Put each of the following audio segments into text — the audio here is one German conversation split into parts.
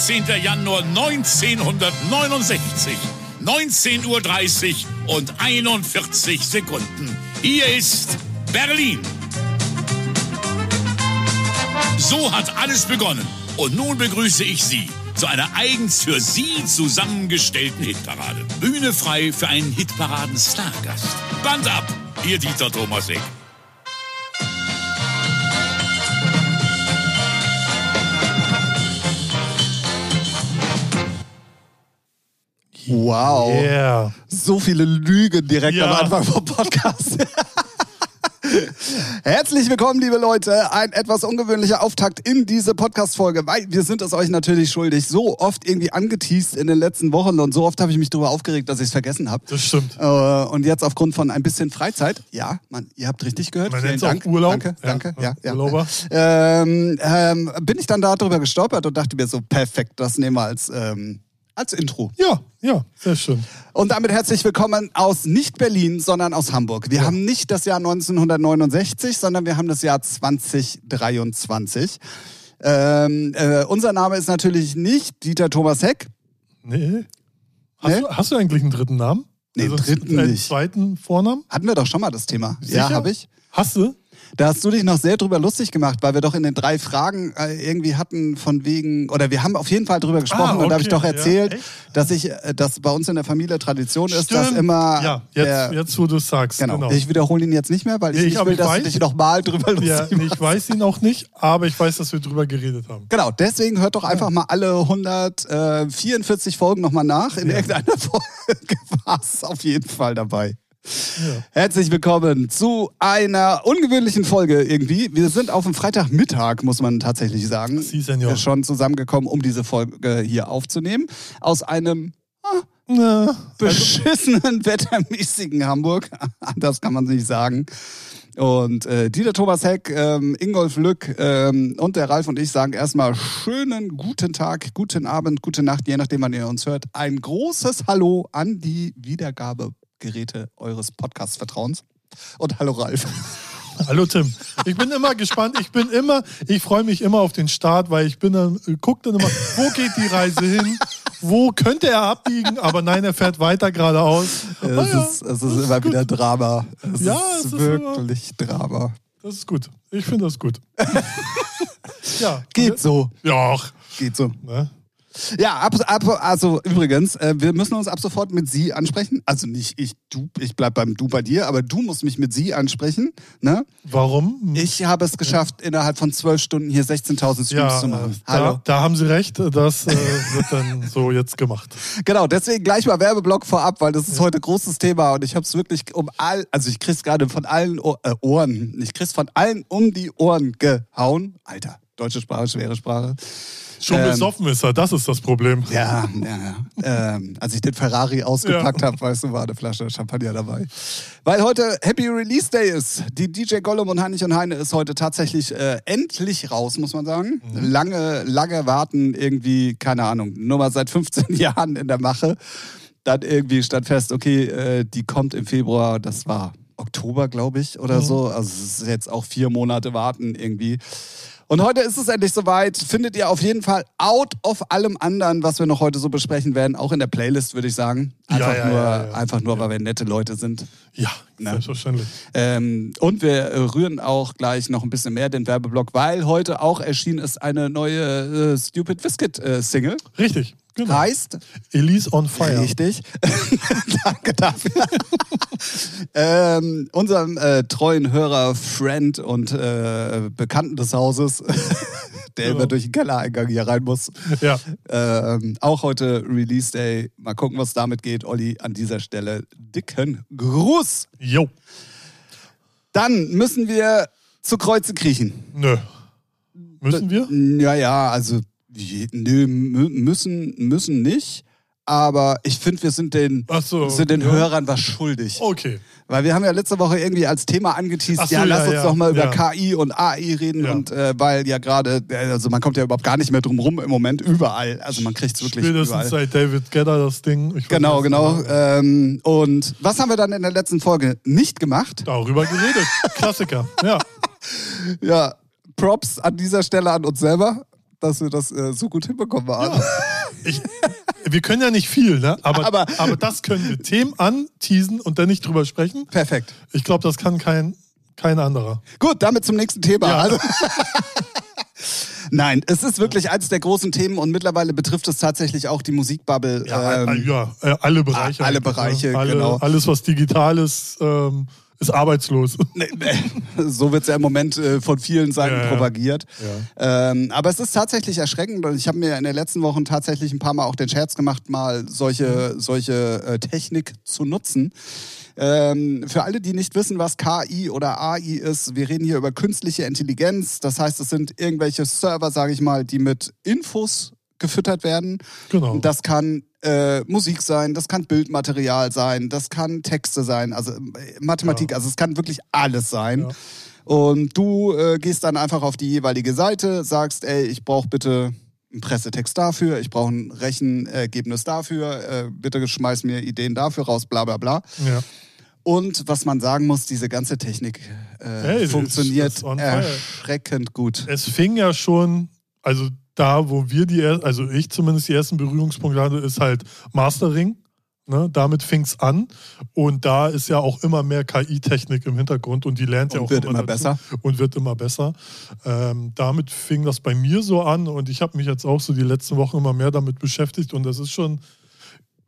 Samstag, 18. Januar 1969. 19.30 Uhr und 41 Sekunden. Hier ist Berlin. So hat alles begonnen. Und nun begrüße ich Sie zu einer eigens für Sie zusammengestellten Hitparade. Bühne frei für einen Hitparaden-Stargast. Band ab, Ihr Dieter Thomas Eck. Wow. Yeah. So viele Lügen direkt Ja. am Anfang vom Podcast. Herzlich willkommen, liebe Leute. Ein etwas ungewöhnlicher Auftakt in diese Podcast-Folge, weil wir sind es euch natürlich schuldig. So oft irgendwie angeteased in den letzten Wochen und so oft habe ich mich darüber aufgeregt, dass ich es vergessen habe. Das stimmt. Äh, und jetzt aufgrund von ein bisschen Freizeit, ja, man, ihr habt richtig gehört. Man Vielen nennt's auch Dank. Urlaub. Danke, Ja, danke. Ja, ja, ja. Urlauber. Ähm, ähm, bin ich dann darüber gestolpert und dachte mir so, perfekt, das nehmen wir als, ähm, als Intro. Ja, ja, sehr schön. Und damit herzlich willkommen aus nicht Berlin, sondern aus Hamburg. Wir haben nicht das Jahr 1969, sondern wir haben das Jahr 2023. Ähm, äh, unser Name ist natürlich nicht Dieter Thomas Heck. Nee. Hast, Nee? Du, hast du eigentlich einen dritten Namen? Nee, Also dritten einen nicht. zweiten Vornamen? Hatten wir doch schon mal das Thema. Ja, Sicher? habe ich. Hast du? Da hast du dich noch sehr drüber lustig gemacht, weil wir doch in den drei Fragen äh, irgendwie hatten von wegen, oder wir haben auf jeden Fall drüber gesprochen Ah, und da habe ich okay, doch ja, erzählt, echt? dass ich, äh, dass bei uns in der Familie Tradition ist, dass Stimmt. immer Ja, jetzt, der, jetzt wo du es sagst. genau. Genau. Ich wiederhole ihn jetzt nicht mehr, weil ich Nee, ich- nicht will, ich dass du weiß- dich nochmal drüber lustig ja, nee, ich weiß ihn auch nicht, aber ich weiß, dass wir drüber geredet haben. Genau, deswegen hört doch einfach mal alle 144 Folgen nochmal nach. In irgendeiner Folge war es auf jeden Fall dabei. Ja. Herzlich willkommen zu einer ungewöhnlichen Folge irgendwie. Wir sind auf dem Freitagmittag, muss man tatsächlich sagen, Si, senor. schon zusammengekommen, um diese Folge hier aufzunehmen. Aus einem Na, beschissenen, wettermäßigen Hamburg. Anders kann man es nicht sagen. Und äh, Dieter Thomas Heck, ähm, Ingolf Lück ähm, und der Ralf und ich sagen erstmal schönen guten Tag, guten Abend, gute Nacht, je nachdem, wann ihr uns hört. Ein großes Hallo an die Wiedergabegeräte eures Podcast-Vertrauens. Und hallo Ralf. Hallo Tim. Ich bin immer gespannt. Ich bin immer, ich freue mich immer auf den Start, weil ich bin dann, guck dann immer, wo geht die Reise hin? Wo könnte er abbiegen? Aber nein, er fährt weiter geradeaus. Ah Es, ja, ist, es ist immer wieder Drama. Es Ja, ist es ist wirklich Drama. Das ist gut. Ich finde das gut. ja. Geht so. Ja, Geht so. ne? Ja, ab, ab, also übrigens, äh, wir müssen uns ab sofort mit Sie ansprechen. Also nicht ich, du, ich bleib beim Du bei dir, aber du musst mich mit Sie ansprechen. Ne? Warum? Ich habe es geschafft, innerhalb von zwölf Stunden hier 16.000 Streams ja, zu machen. äh, Hallo. Da, da haben Sie recht. Das äh, wird dann so jetzt gemacht. Genau, deswegen gleich mal Werbeblock vorab, weil das ist heute großes Thema und ich habe es wirklich um all, also ich krieg's gerade von allen äh, Ohren, ich krieg's von allen um die Ohren gehauen. Alter, deutsche Sprache, schwere Sprache. Schon Ähm, besoffen ist er, das ist das Problem. Ja, ja, ja. Ähm, als ich den Ferrari ausgepackt habe, weißt du, war eine Flasche Champagner dabei. Weil heute Happy Release Day ist. Die DJ Gollum und Heinrich und Heine ist heute tatsächlich äh, endlich raus, muss man sagen. Lange, lange warten, irgendwie, keine Ahnung, nur mal seit 15 Jahren in der Mache. Dann irgendwie stand fest, okay, äh, die kommt im Februar, das war Oktober, glaube ich, oder so. Also es ist jetzt auch vier Monate warten irgendwie. Und heute ist es endlich soweit. Findet ihr auf jeden Fall out of allem anderen, was wir noch heute so besprechen werden, auch in der Playlist, würde ich sagen. Ja, Einfach ja, nur, ja, ja. Einfach nur weil wir nette Leute sind. Ja, Na. selbstverständlich. Ähm, und wir rühren auch gleich noch ein bisschen mehr den Werbeblock, weil heute auch erschienen ist eine neue äh, Stupid Biscuit äh, Single. Richtig. Genau. Heißt, Elise on Fire. Richtig. Danke dafür. ähm, unserem äh, treuen Hörer, Friend und äh, Bekannten des Hauses, der Genau. immer durch den Kellereingang hier rein muss. Ja. Ähm, auch heute Release Day. Mal gucken, was damit geht. Olli, an dieser Stelle dicken Gruß. Jo. Dann müssen wir zu Kreuze kriechen. Nö. Müssen wir? Ja, ja, also nö, mü- müssen, müssen nicht. Aber ich finde, wir sind den, so, sind den ja. Hörern was schuldig. Okay. Weil wir haben ja letzte Woche irgendwie als Thema angeteased, so, ja, lass ja, uns ja, doch mal über. KI und AI reden. Und äh, weil ja gerade, äh, also man kommt ja überhaupt gar nicht mehr drum rum im Moment, überall. Also man kriegt es wirklich Spätestens überall. seit David Gedder das Ding. Ich Genau, genau. Ähm, und was haben wir dann in der letzten Folge nicht gemacht? Darüber geredet. Klassiker. Ja. Ja, Props an dieser Stelle an uns selber. Dass wir das äh, so gut hinbekommen haben. Ja. Ich, wir können ja nicht viel, ne? aber, Aber- aber, das können wir Themen anteasen und dann nicht drüber sprechen. Perfekt. Ich glaube, das kann kein, kein anderer. Gut, damit zum nächsten Thema. Ja. Also, Nein, es ist wirklich eines der großen Themen und mittlerweile betrifft es tatsächlich auch die Musikbubble. Ja, ähm, ja äh, alle Bereiche. alle ne? Bereiche, alle, genau. Alles, was digital ist, ähm, ist arbeitslos. So wird es ja im Moment äh, von vielen Seiten Ja, ja. propagiert. Ähm, aber es ist tatsächlich erschreckend und ich habe mir in den letzten Wochen tatsächlich ein paar Mal auch den Scherz gemacht, mal solche, solche äh, Technik zu nutzen. Ähm, für alle, die nicht wissen, was KI oder AI ist, wir reden hier über künstliche Intelligenz. Das heißt, es sind irgendwelche Server, sage ich mal, die mit Infos gefüttert werden. Genau. Das kann äh, Musik sein, das kann Bildmaterial sein, das kann Texte sein, also äh, Mathematik, also es kann wirklich alles sein. Ja. Und du äh, gehst dann einfach auf die jeweilige Seite, sagst, ey, ich brauche bitte einen Pressetext dafür, ich brauche ein Rechenergebnis dafür, äh, bitte schmeiß mir Ideen dafür raus, bla bla bla. ja. Und was man sagen muss, diese ganze Technik äh, Hey, funktioniert ist fire. erschreckend gut. Es fing ja schon, also da, wo wir die, also ich zumindest die ersten Berührungspunkte hatte, ist halt Mastering. Ne? Damit fing es an. Und da ist ja auch immer mehr KI-Technik im Hintergrund und die lernt ja Und auch wird immer, immer besser. Und wird immer besser. Ähm, damit fing das bei mir so an und ich habe mich jetzt auch so die letzten Wochen immer mehr damit beschäftigt und das ist schon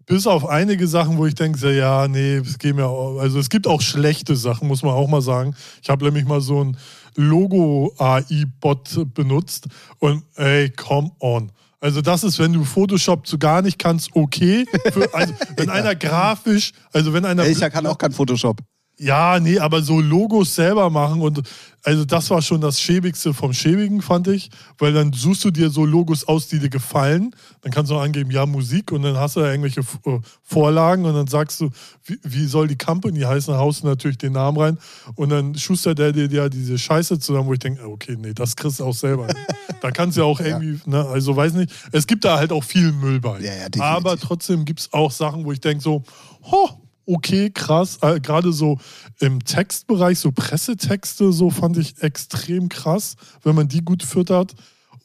bis auf einige Sachen, wo ich denke, ja, nee, es geht mir auch, also es gibt auch schlechte Sachen, muss man auch mal sagen. Ich habe nämlich mal so ein Logo-AI-Bot benutzt und ey, come on. Also das ist, wenn du Photoshop so gar nicht kannst, okay. Für, also wenn einer grafisch, also wenn einer ich kann auch kein Photoshop. Ja, nee, aber so Logos selber machen und also das war schon das Schäbigste vom Schäbigen, fand ich, weil dann suchst du dir so Logos aus, die dir gefallen. Dann kannst du angeben, ja, Musik und dann hast du da irgendwelche äh, Vorlagen und dann sagst du, wie, wie soll die Company heißen, dann haust du natürlich den Namen rein und dann schustert der dir ja diese Scheiße zusammen, wo ich denke, okay, nee, das kriegst du auch selber. da kannst du ja auch irgendwie, ne, also weiß nicht, es gibt da halt auch viel Müll bei. Ja, ja, aber trotzdem gibt es auch Sachen, wo ich denke so, ho, okay, krass. Äh, Gerade so im Textbereich, so Pressetexte, so fand ich extrem krass, wenn man die gut füttert.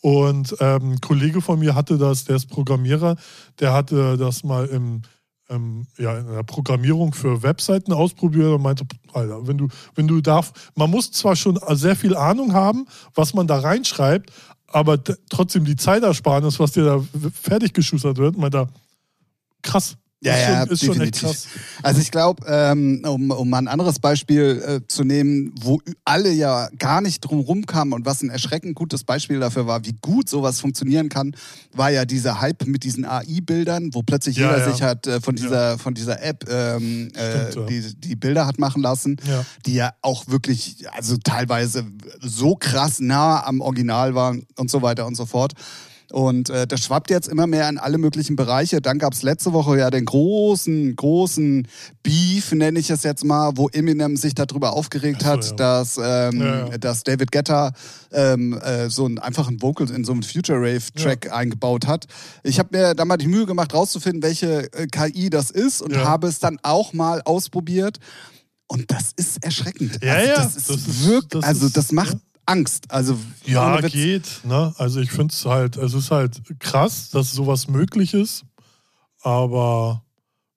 Und ähm, ein Kollege von mir hatte das, der ist Programmierer, der hatte das mal im, ähm, ja, in der Programmierung für Webseiten ausprobiert und meinte, Alter, wenn du, wenn du darf, man muss zwar schon sehr viel Ahnung haben, was man da reinschreibt, aber trotzdem die Zeitersparnis, was dir da fertig geschustert wird, meint er, krass. Ja, ist ja, schon, ist schon definitiv. krass. Also ich glaube, ähm, um, um mal ein anderes Beispiel äh, zu nehmen, wo alle ja gar nicht drum rumkamen und was ein erschreckend gutes Beispiel dafür war, wie gut sowas funktionieren kann, war ja dieser Hype mit diesen AI-Bildern, wo plötzlich Ja, jeder ja. sich hat äh, von dieser von dieser App ähm, äh, Stimmt, ja. die, die Bilder hat machen lassen, Ja. die ja auch wirklich, also teilweise so krass nah am Original waren und so weiter und so fort. Und äh, das schwappt jetzt immer mehr in alle möglichen Bereiche. Dann gab es letzte Woche ja den großen, großen Beef, nenne ich es jetzt mal, wo Eminem sich darüber aufgeregt so, hat, ja. dass, ähm, Ja, ja. dass David Guetta ähm, äh, so einen einfachen Vocal in so einen Future Rave-Track eingebaut hat. Ich habe mir da mal die Mühe gemacht, rauszufinden, welche äh, KI das ist und Ja. habe es dann auch mal ausprobiert. Und das ist erschreckend. Ja, also ja, Das ist das ist- wirklich, das also das macht ja. Angst. Also Ja, geht. Ne? Also ich finde es halt, es ist halt krass, dass sowas möglich ist, aber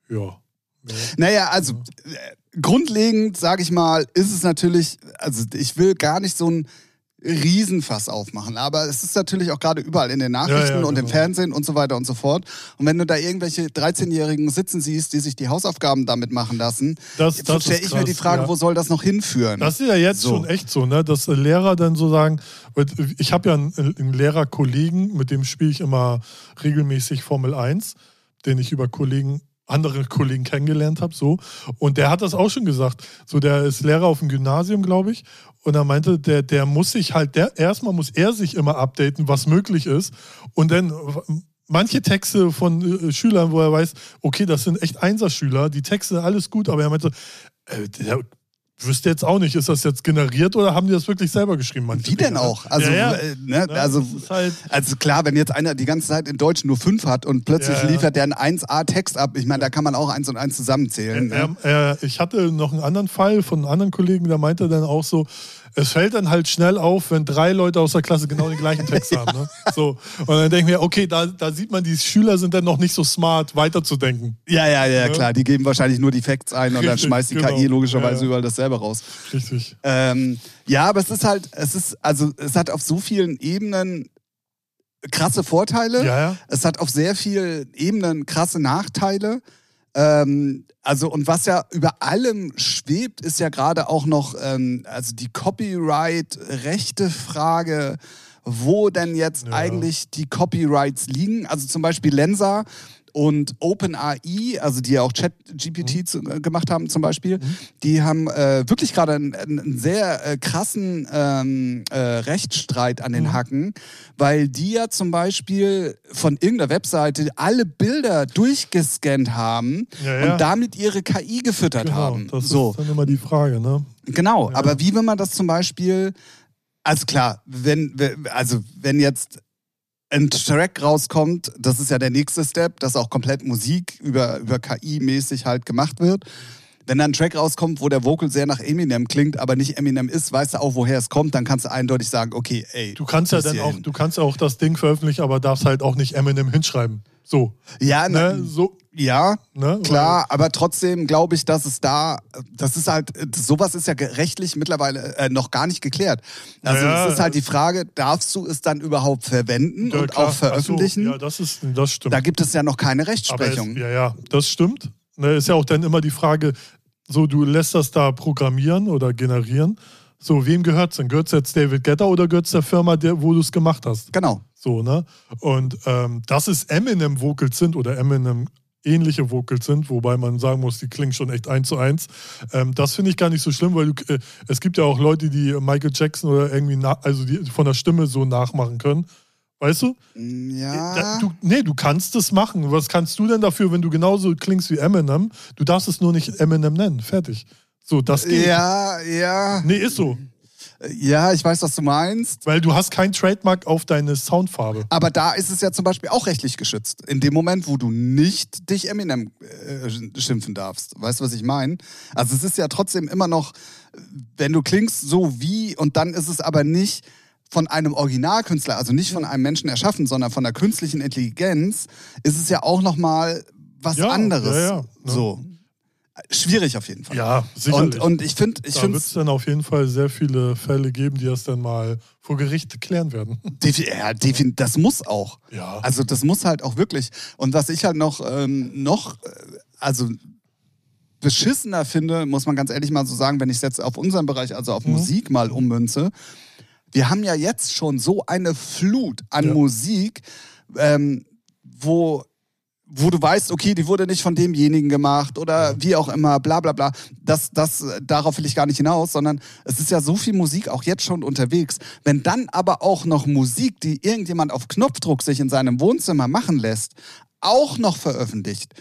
ja. Naja, also äh, grundlegend, sage ich mal, ist es natürlich, also ich will gar nicht so ein Riesenfass aufmachen, aber es ist natürlich auch gerade überall in den Nachrichten Ja, ja, und im genau. Fernsehen und so weiter und so fort. Und wenn du da irgendwelche 13-Jährigen sitzen siehst, die sich die Hausaufgaben damit machen lassen, Das- das stelle ich mir die krass, Frage, ja. wo soll das noch hinführen? Das ist ja jetzt So. schon echt so, ne? dass Lehrer dann so sagen, ich habe ja einen, einen Lehrerkollegen, mit dem spiele ich immer regelmäßig Formel 1, den ich über Kollegen andere Kollegen kennengelernt habe, so. Und der hat das auch schon gesagt. So, der ist Lehrer auf dem Gymnasium, glaube ich. Und er meinte, der, der muss sich halt, der, erstmal muss er sich immer updaten, was möglich ist. Und dann manche Texte von äh, Schülern, wo er weiß, okay, das sind echt Einserschüler, die Texte, alles gut, aber er meinte, äh, der wüsste jetzt auch nicht, ist das jetzt generiert oder haben die das wirklich selber geschrieben? manche Wie denn ne? auch? Also, ja, ja. äh, ne, Ja, also, halt- also klar, wenn jetzt einer die ganze Zeit in Deutsch nur fünf hat und plötzlich liefert der einen 1A-Text ab, ich meine, da kann man auch eins und eins zusammenzählen. ne? Ich hatte noch einen anderen Fall von einem anderen Kollegen, der meinte dann auch so, es fällt dann halt schnell auf, wenn drei Leute aus der Klasse genau den gleichen Text haben. Ne? So. Und dann denke ich mir, okay, da, da sieht man, die Schüler sind dann noch nicht so smart, weiterzudenken. Ja, ja, ja, klar. Die geben wahrscheinlich nur die Facts ein und dann Richtig, schmeißt die genau. KI logischerweise Ja, ja. überall dasselbe raus. Richtig. Ähm, ja, aber es ist halt, es ist, also es hat auf so vielen Ebenen krasse Vorteile. Ja, ja. Es hat auf sehr vielen Ebenen krasse Nachteile. Ähm, also, und was ja über allem schwebt, ist ja gerade auch noch ähm, also die Copyright-Rechte-Frage, wo denn jetzt Ja. eigentlich die Copyrights liegen. Also zum Beispiel Lensa und OpenAI, also die ja auch ChatGPT Mhm. äh, gemacht haben zum Beispiel, die haben äh, wirklich gerade einen, einen sehr äh, krassen ähm, äh, Rechtsstreit an den Mhm. Hacken, weil die ja zum Beispiel von irgendeiner Webseite alle Bilder durchgescannt haben Ja, ja. und damit ihre KI gefüttert Genau, haben. das so. ist dann immer die Frage, ne? Genau, Ja. aber wie will man das zum Beispiel, also klar, wenn, also wenn jetzt ein Track rauskommt, das ist ja der nächste Step, dass auch komplett Musik über, über KI-mäßig halt gemacht wird. Wenn dann ein Track rauskommt, wo der Vocal sehr nach Eminem klingt, aber nicht Eminem ist, weißt du auch, woher es kommt, dann kannst du eindeutig sagen, okay, ey. Du kannst ja dann auch, du kannst auch das Ding veröffentlichen, aber darfst halt auch nicht Eminem hinschreiben. So. Ja, Ne? ne, So, ja, ne? Klar, aber trotzdem glaube ich, dass es da, das ist halt, sowas ist ja rechtlich mittlerweile äh, noch gar nicht geklärt. Also Ja, es ist halt die Frage, darfst du es dann überhaupt verwenden Ja, und klar. auch veröffentlichen? So, ja, das ist, das stimmt. Da gibt es ja noch keine Rechtsprechung. es, ja, ja, das stimmt. Ne, ist ja auch dann immer die Frage, so du lässt das da programmieren oder generieren. So, wem gehört es denn? Gehört es jetzt David Guetta oder gehört es der Firma, der, wo du es gemacht hast? Genau. So, ne? Und ähm, dass es Eminem-Vocals sind oder Eminem ähnliche Vocals sind, wobei man sagen muss, die klingen schon echt eins zu eins. Ähm, das finde ich gar nicht so schlimm, weil du, äh, es gibt ja auch Leute, die Michael Jackson oder irgendwie, na, also die von der Stimme so nachmachen können. Weißt du? Ja. Da, du, nee, du kannst es machen. Was kannst du denn dafür, wenn du genauso klingst wie Eminem? Du darfst es nur nicht Eminem nennen. Fertig. So, das geht. ja, ja. Nee, ist so. Ja, ich weiß, was du meinst. Weil du hast kein Trademark auf deine Soundfarbe. Aber da ist es ja zum Beispiel auch rechtlich geschützt. In dem Moment, wo du nicht dich Eminem äh, schimpfen darfst. Weißt du, was ich meine? Also es ist ja trotzdem immer noch, wenn du klingst so wie und dann ist es aber nicht von einem Originalkünstler, also nicht von einem Menschen erschaffen, sondern von der künstlichen Intelligenz, ist es ja auch noch mal was Ja, anderes. ja, ja, ne? So. Schwierig auf jeden Fall. Ja, sicherlich. Und, und ich finde, ich da wird es dann auf jeden Fall sehr viele Fälle geben, die das dann mal vor Gericht klären werden. Defi ja, defin das muss auch. Ja. Also das muss halt auch wirklich. Und was ich halt noch, ähm, noch äh, also beschissener finde, muss man ganz ehrlich mal so sagen, wenn ich es jetzt auf unseren Bereich, also auf Mhm. Musik mal ummünze, wir haben ja jetzt schon so eine Flut an Ja. Musik, ähm, wo wo du weißt, okay, die wurde nicht von demjenigen gemacht oder wie auch immer, bla bla bla. Das, das, darauf will ich gar nicht hinaus, sondern es ist ja so viel Musik auch jetzt schon unterwegs. Wenn dann aber auch noch Musik, die irgendjemand auf Knopfdruck sich in seinem Wohnzimmer machen lässt, auch noch veröffentlicht,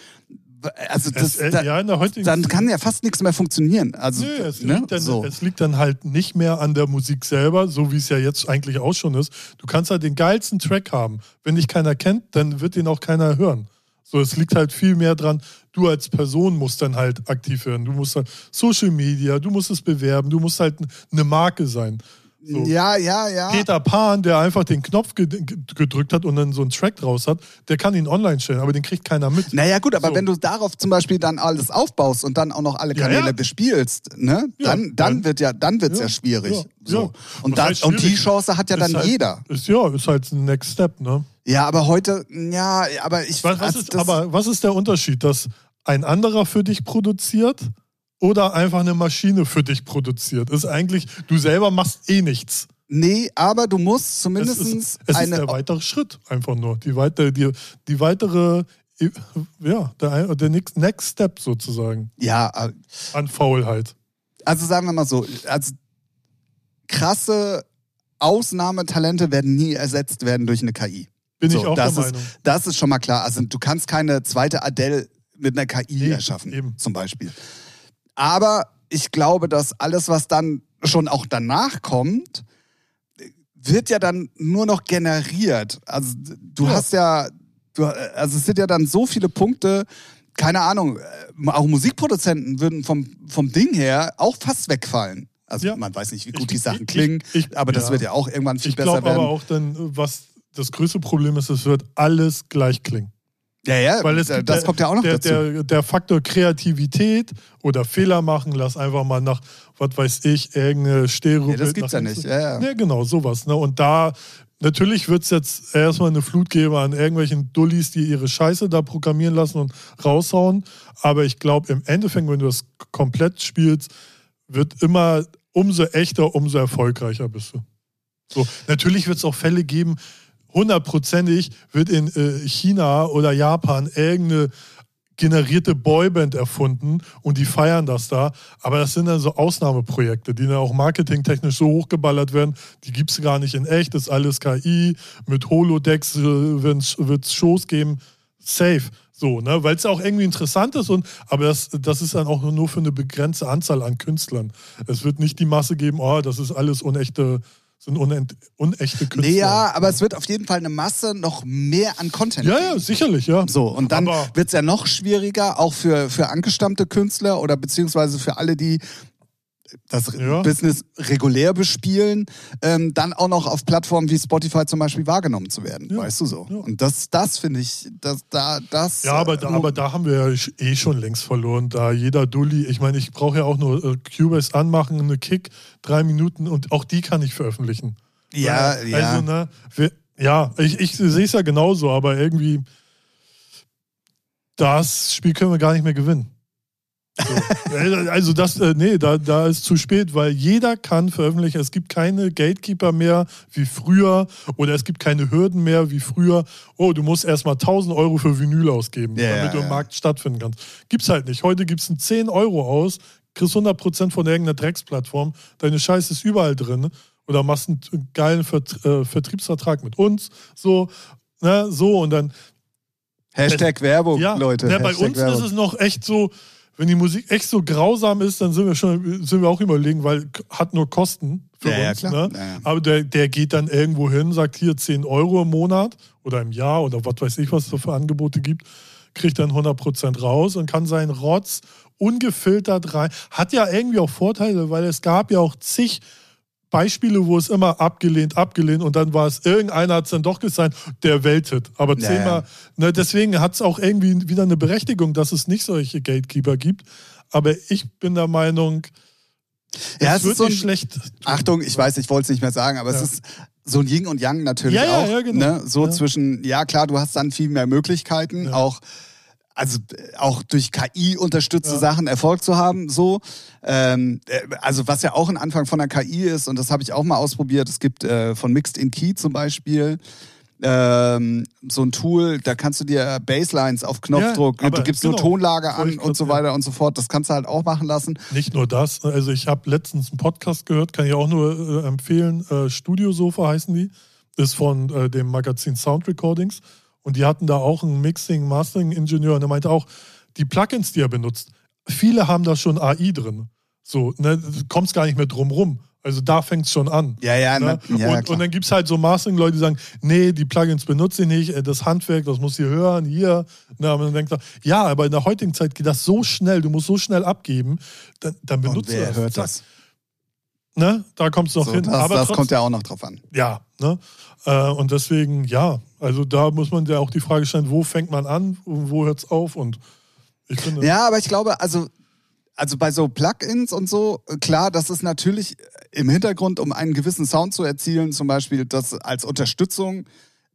also das, Es, äh, ja, in der heutigen dann kann ja fast nichts mehr funktionieren. Also, Nö, es, ne? liegt dann, so. es liegt dann halt nicht mehr an der Musik selber, so wie es ja jetzt eigentlich auch schon ist. Du kannst halt den geilsten Track haben. Wenn dich keiner kennt, dann wird den auch keiner hören. So, es liegt halt viel mehr dran, du als Person musst dann halt aktiv werden. Du musst halt Social Media, du musst es bewerben, du musst halt eine Marke sein. So. Ja, ja, ja. Peter Pan, der einfach den Knopf ge ge- gedrückt hat und dann so einen Track draus hat, der kann ihn online stellen, aber den kriegt keiner mit. Naja, gut, aber So. wenn du darauf zum Beispiel dann alles aufbaust und dann auch noch alle Ja, Kanäle ja. bespielst, ne, Ja, dann, dann dann- wird ja, dann wird's ja, Ja, schwierig. ja, so. ja. Und, dann, heißt und die schwierig? Chance hat ja Ist dann halt, jeder. Ist, ja, ist halt ein Next Step, ne? Ja, aber heute, ja, aber ich. Was, was ist, aber was ist der Unterschied, dass ein anderer für dich produziert oder einfach eine Maschine für dich produziert? Ist eigentlich, du selber machst eh nichts. Nee, aber du musst Es zumindest ist, es ist eine. der weitere Schritt, einfach nur. Die, weite, die, die weitere, ja, der, der next, next Step sozusagen ja, äh, an Faulheit. also sagen wir mal so, also krasse Ausnahmetalente werden nie ersetzt werden durch eine KI. Bin so, ich auch das der ist, Meinung. Das ist schon mal klar. Also du kannst keine zweite Adele mit einer KI Nee, erschaffen, eben. zum Beispiel. Aber ich glaube, dass alles, was dann schon auch danach kommt, wird ja dann nur noch generiert. Also du Ja. hast ja, du, also es sind ja dann so viele Punkte, keine Ahnung, auch Musikproduzenten würden vom, vom Ding her auch fast wegfallen. Also Ja. man weiß nicht, wie gut Ich- die Sachen ich- klingen, ich- aber das ja. wird ja auch irgendwann viel Ich besser glaube werden. aber auch dann, was das größte Problem ist, es wird alles gleich klingen. ja, ja, Weil es das der, kommt ja auch noch der, dazu. Der, der Faktor Kreativität oder Fehler machen, lass einfach mal nach, was weiß ich, irgendeine Stereo. Ja, das gibt's ja nicht. Ja, ja. ja, genau, sowas. Ne? Und da, natürlich wird es jetzt erstmal eine Flut geben an irgendwelchen Dullis, die ihre Scheiße da programmieren lassen und raushauen. Aber ich glaube, im Endeffekt, wenn du das komplett spielst, wird immer umso echter, umso erfolgreicher bist du. So, natürlich wird es auch Fälle geben, hundertprozentig wird in äh, China oder Japan irgendeine generierte Boyband erfunden und die feiern das da. Aber das sind dann so Ausnahmeprojekte, die dann auch marketingtechnisch so hochgeballert werden. Die gibt es gar nicht in echt, das ist alles KI. Mit Holodecks wird es Shows geben. Safe. So, ne? Weil es auch irgendwie interessant ist und aber das, das ist dann auch nur für eine begrenzte Anzahl an Künstlern. Es wird nicht die Masse geben, oh, das ist alles unechte, sind unechte Künstler. Nee, ja, aber es wird auf jeden Fall eine Masse noch mehr an Content Ja, geben. ja, sicherlich, ja. So, und dann wird es ja noch schwieriger, auch für, für angestammte Künstler oder beziehungsweise für alle, die das Ja. Business regulär bespielen, ähm, dann auch noch auf Plattformen wie Spotify zum Beispiel wahrgenommen zu werden, Ja. weißt du so. Ja. Und das, das finde ich, das, da, das. Ja, aber, äh, da, aber da haben wir ja eh schon längst verloren. Da jeder Dulli, ich meine, ich brauche ja auch nur äh, Cubase anmachen, eine Kick, drei Minuten und auch die kann ich veröffentlichen. ja, also, ja. ne, wir, ja, ich, ich sehe es ja genauso, aber irgendwie das Spiel können wir gar nicht mehr gewinnen. So. also das, äh, nee, da, da ist zu spät, weil jeder kann veröffentlichen. Es gibt keine Gatekeeper mehr wie früher oder es gibt keine Hürden mehr wie früher. Oh, du musst erstmal 1000 Euro für Vinyl ausgeben, Ja, damit du im ja. Markt stattfinden kannst. Gibt's halt nicht. Heute gibt's einen 10 Euro aus, kriegst 100% von irgendeiner Drecksplattform. Deine Scheiße ist überall drin. Oder machst einen geilen Vert äh, Vertriebsvertrag mit uns. So, ne, so und dann Hashtag Werbung, ja, Leute. Ne, bei Hashtag uns Werbung. ist es noch echt so, wenn die Musik echt so grausam ist, dann sind wir schon, sind wir auch überlegen, weil hat nur Kosten für Ja, uns. Ne? Ja, ja. Aber der, der geht dann irgendwo hin, sagt hier 10 Euro im Monat oder im Jahr oder was weiß ich, was es da für Angebote gibt, kriegt dann 100% raus und kann seinen Rotz ungefiltert rein. Hat ja irgendwie auch Vorteile, weil es gab ja auch zig Beispiele, wo es immer abgelehnt, abgelehnt und dann war es, irgendeiner hat es dann doch gesagt, der weltet. Aber Ja, zehnmal, ne, deswegen hat es auch irgendwie wieder eine Berechtigung, dass es nicht solche Gatekeeper gibt. Aber ich bin der Meinung, Ja, es es wird ist so ein, nicht schlecht. tun. Achtung, ich weiß, ich wollte es nicht mehr sagen, aber Ja. es ist so ein Yin und Yang natürlich Ja, ja, auch. ja, genau. ne? So Ja. zwischen, ja klar, du hast dann viel mehr Möglichkeiten, Ja. auch also äh, auch durch KI unterstützte Ja. Sachen Erfolg zu haben, so. Ähm, äh, also was ja auch ein Anfang von der KI ist, und das habe ich auch mal ausprobiert, es gibt äh, von Mixed in Key zum Beispiel ähm, so ein Tool, da kannst du dir Baselines auf Knopfdruck, Ja, du gibst genau. nur Tonlage an und so grad- ja. weiter und so fort. Das kannst du halt auch machen lassen. Nicht nur das, also ich habe letztens einen Podcast gehört, kann ich auch nur äh, empfehlen. Äh, Studiosofa heißen die, ist von äh, dem Magazin Sound Recordings und die hatten da auch einen Mixing, Mastering Ingenieur und der meinte auch, die Plugins, die er benutzt, viele haben da schon AI drin. So, ne, du kommst gar nicht mehr drum rum. Also da fängt es schon an. Ja, ja, Ne? na, ja, und, klar. und dann gibt es halt so Mastering-Leute, die sagen, nee, die Plugins benutze ich nicht, äh, das Handwerk, das muss ihr hören, hier. Ne, aber dann denkt er, ja, aber in der heutigen Zeit geht das so schnell, du musst so schnell abgeben, dann, dann und benutzt du wer das. hört das? Ne? Da kommst du noch So, hin. das aber das trotzdem, kommt ja auch noch drauf an. ja, ne? Äh, und deswegen, ja, also da muss man ja auch die Frage stellen, wo fängt man an, und wo hört es auf? Und ich finde, Ja, aber ich glaube, also, also bei so Plugins und so, klar, das ist natürlich im Hintergrund, um einen gewissen Sound zu erzielen, zum Beispiel das als Unterstützung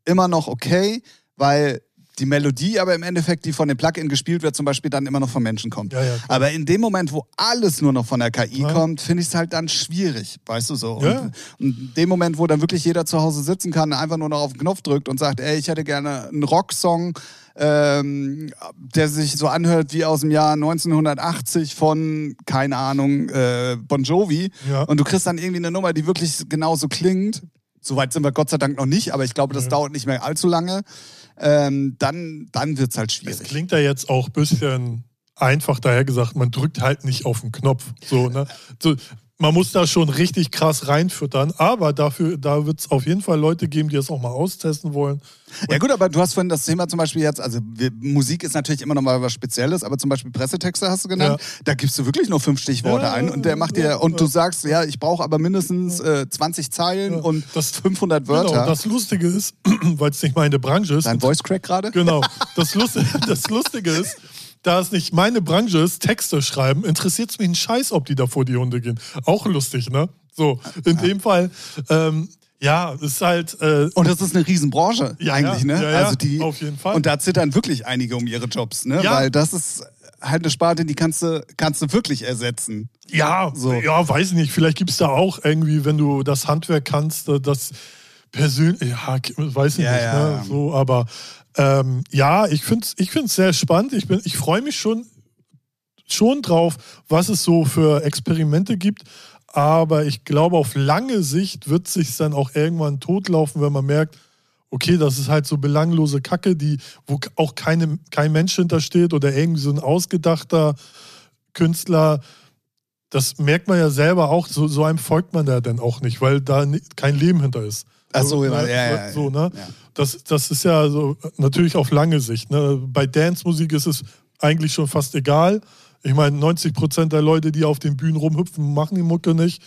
immer noch okay, weil die Melodie aber im Endeffekt, die von dem Plugin gespielt wird, zum Beispiel dann immer noch vom Menschen kommt. Ja, ja, aber in dem Moment, wo alles nur noch von der KI Ja. kommt, finde ich es halt dann schwierig, weißt du so. Und, und in dem Moment, wo dann wirklich jeder zu Hause sitzen kann, einfach nur noch auf den Knopf drückt und sagt, ey, ich hätte gerne einen Rocksong, ähm, der sich so anhört wie aus dem Jahr 1980 von, keine Ahnung, äh, Bon Jovi. Und du kriegst dann irgendwie eine Nummer, die wirklich genauso klingt. Soweit sind wir Gott sei Dank noch nicht, aber ich glaube, das dauert nicht mehr allzu lange. Ähm, dann dann wird es halt es schwierig. klingt ja jetzt auch ein bisschen einfach daher gesagt, man drückt halt nicht auf den Knopf. So, ne? so, man muss da schon richtig krass reinfüttern, aber dafür, da wird es auf jeden Fall Leute geben, die das auch mal austesten wollen. Ja gut, aber du hast vorhin das Thema zum Beispiel jetzt, also wir, Musik ist natürlich immer noch mal was Spezielles, aber zum Beispiel Pressetexte hast du genannt, Ja. da gibst du wirklich nur fünf Stichworte Ja, ein und der macht dir, ja, und du sagst, ja, ich brauche aber mindestens äh, 20 Zeilen und Das- 500 Wörter. Genau, das Lustige ist, weil es nicht meine Branche ist, Dein Voice Crack gerade? Genau. Das Lustige, das Lustige ist, da es nicht meine Branche ist, Texte schreiben, interessiert es mich einen Scheiß, ob die da vor die Hunde gehen. Auch lustig, ne? So, in dem Fall, ähm, ja, ist halt. Äh, Und das ist eine Riesenbranche Ja, eigentlich, ne? ja, ja, also die, auf jeden Fall. Und da zittern wirklich einige um ihre Jobs, ne? Weil das ist halt eine Sparte, die kannst du, kannst du wirklich ersetzen. ja, So. ja, weiß nicht. Vielleicht gibt es da auch irgendwie, wenn du das Handwerk kannst, äh, das persönlich, ja, weiß ich nicht, ne? So, aber ähm, ja, ich finde es ich find's sehr spannend. Ich, ich freue mich schon, schon drauf, was es so für Experimente gibt. Aber ich glaube, auf lange Sicht wird sich dann auch irgendwann totlaufen, wenn man merkt, okay, das ist halt so belanglose Kacke, die, wo auch keine, kein Mensch hintersteht oder irgendwie so ein ausgedachter Künstler. Das merkt man ja selber auch, so, so einem folgt man ja dann auch nicht, weil da kein Leben hinter ist. Ach so, ja, ne? ja, ja, so, ne? ja. Das, das ist ja so natürlich auf lange Sicht. Ne? Bei Dance-Musik ist es eigentlich schon fast egal. Ich meine, 90 Prozent der Leute, die auf den Bühnen rumhüpfen, machen die Mucke nicht.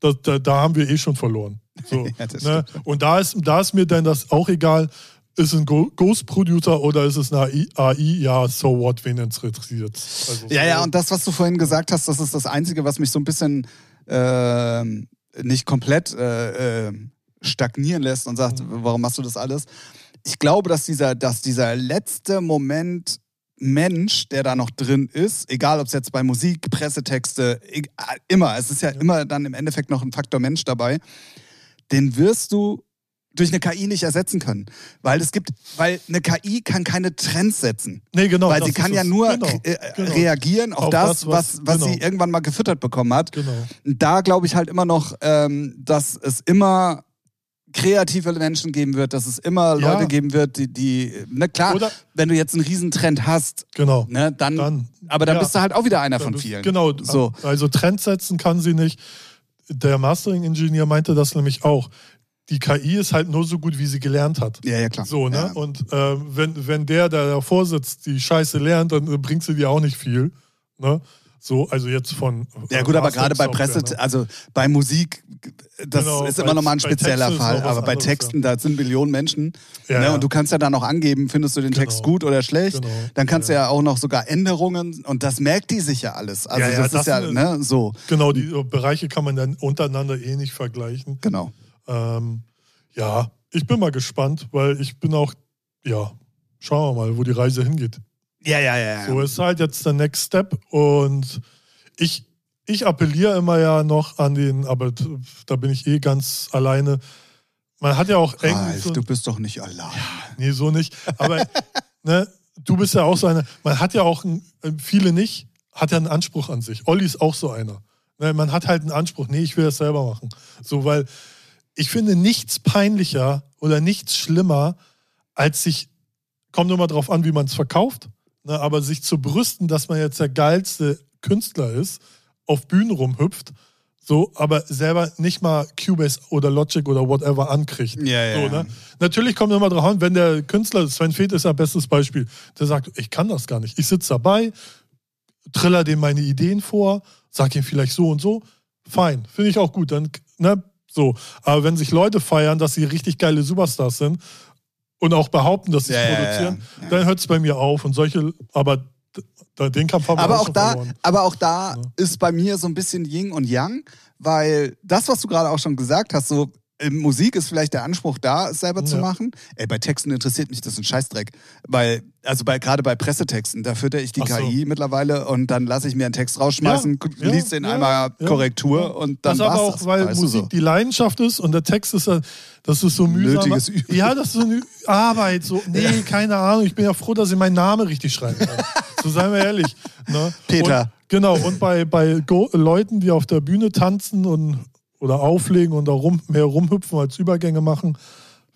Da, da, da haben wir eh schon verloren. So, ne? Und da ist, da ist mir dann das auch egal, ist es ein Ghost-Producer oder ist es eine AI? Ja, so what, wen interessiert also, Ja, ja, und das, was du vorhin gesagt hast, das ist das Einzige, was mich so ein bisschen ähm, nicht komplett äh, äh, stagnieren lässt und sagt, warum machst du das alles? Ich glaube, dass dieser, dass dieser letzte Moment Mensch, der da noch drin ist, egal ob es jetzt bei Musik, Pressetexte, e- immer, es ist ja immer dann im Endeffekt noch ein Faktor Mensch dabei, den wirst du durch eine KI nicht ersetzen können. Weil es gibt, weil eine KI kann keine Trends setzen. Nee, genau. Weil sie kann ja nur Genau, äh, genau. reagieren auf, Auf das, das, was, was- genau. sie irgendwann mal gefüttert bekommen hat. Genau. Da glaube ich halt immer noch, ähm, dass es immer kreative Menschen geben wird, dass es immer Ja. Leute geben wird, die, die ne klar, Oder- wenn du jetzt einen Riesentrend hast, Genau. ne, dann, Dann- aber dann ja. bist du halt auch wieder einer Ja, von vielen. Genau, So. also Trends setzen kann sie nicht. Der Mastering-Ingenieur meinte das nämlich auch. Die KI ist halt nur so gut, wie sie gelernt hat. Ja, ja, klar. So, ne? Ja. Und äh, wenn, wenn der, der davor sitzt, die Scheiße lernt, dann bringt sie dir auch nicht viel. Ne? So, also jetzt von. Ja gut, aber gerade bei Presse, ne? also bei Musik, das Genau, ist immer nochmal ein spezieller Fall. Aber bei anderes, Texten, da sind Millionen Menschen. Ja, ne, ja. und du kannst ja dann noch angeben, findest du den Text Genau. gut oder schlecht. Genau. Dann kannst Ja. du ja auch noch sogar Änderungen und das merkt die sich ja alles. Also Ja, ja, das, ist das ja, ne, so. Genau, die Bereiche kann man dann untereinander eh nicht vergleichen. Genau. Ähm, ja, ich bin mal gespannt, weil ich bin auch, ja, schauen wir mal, wo die Reise hingeht. Ja, ja, ja. ja. So ist halt jetzt der Next Step und ich, ich appelliere immer ja noch an den, aber da bin ich eh ganz alleine. Man hat ja auch irgendwie Ralf, so, du bist doch nicht allein. nee, so nicht, aber ne, du bist ja auch so einer, man hat ja auch, äh, viele nicht, hat ja einen Anspruch an sich. Olli ist auch so einer. Ne, man hat halt einen Anspruch, nee, ich will das selber machen. So, weil ich finde nichts peinlicher oder nichts schlimmer, als sich, kommt immer drauf an, wie man es verkauft, ne, aber sich zu brüsten, dass man jetzt der geilste Künstler ist, auf Bühnen rumhüpft, so, aber selber nicht mal Cubase oder Logic oder whatever ankriegt. Ja, ja, so, ja. ne? Natürlich kommt immer drauf an, wenn der Künstler, Sven Feth ist ein bestes Beispiel, der sagt, ich kann das gar nicht. Ich sitze dabei, triller dem meine Ideen vor, sag ihm vielleicht so und so, fein, finde ich auch gut. Dann, ne, so. Aber wenn sich Leute feiern, dass sie richtig geile Superstars sind und auch behaupten, dass sie es Ja, produzieren, ja, dann hört es bei mir auf. Und solche, aber den Kampf haben wir Aber auch auch schon da, verloren. aber auch da ist bei mir so ein bisschen Yin und Yang, weil das, was du gerade auch schon gesagt hast, so Musik ist vielleicht der Anspruch da, es selber zu Ja. machen. Ey, bei Texten interessiert mich das ein Scheißdreck. Weil, also bei, gerade bei Pressetexten, da fütter ich die so. KI mittlerweile und dann lasse ich mir einen Text rausschmeißen, Ja, liest den ja, einmal Korrektur und dann das aber war's auch, das. weil Musik so. die Leidenschaft ist und der Text ist, das ist so mühsam. Nötiges Übel. Ja, das ist so eine Arbeit. So, nee, keine Ahnung. Ich bin ja froh, dass ich meinen Namen richtig schreiben kann. so seien wir ehrlich. Ne? Peter. Und, genau. Und bei, bei Go Leuten, die auf der Bühne tanzen und oder auflegen und da rum, mehr rumhüpfen als Übergänge machen,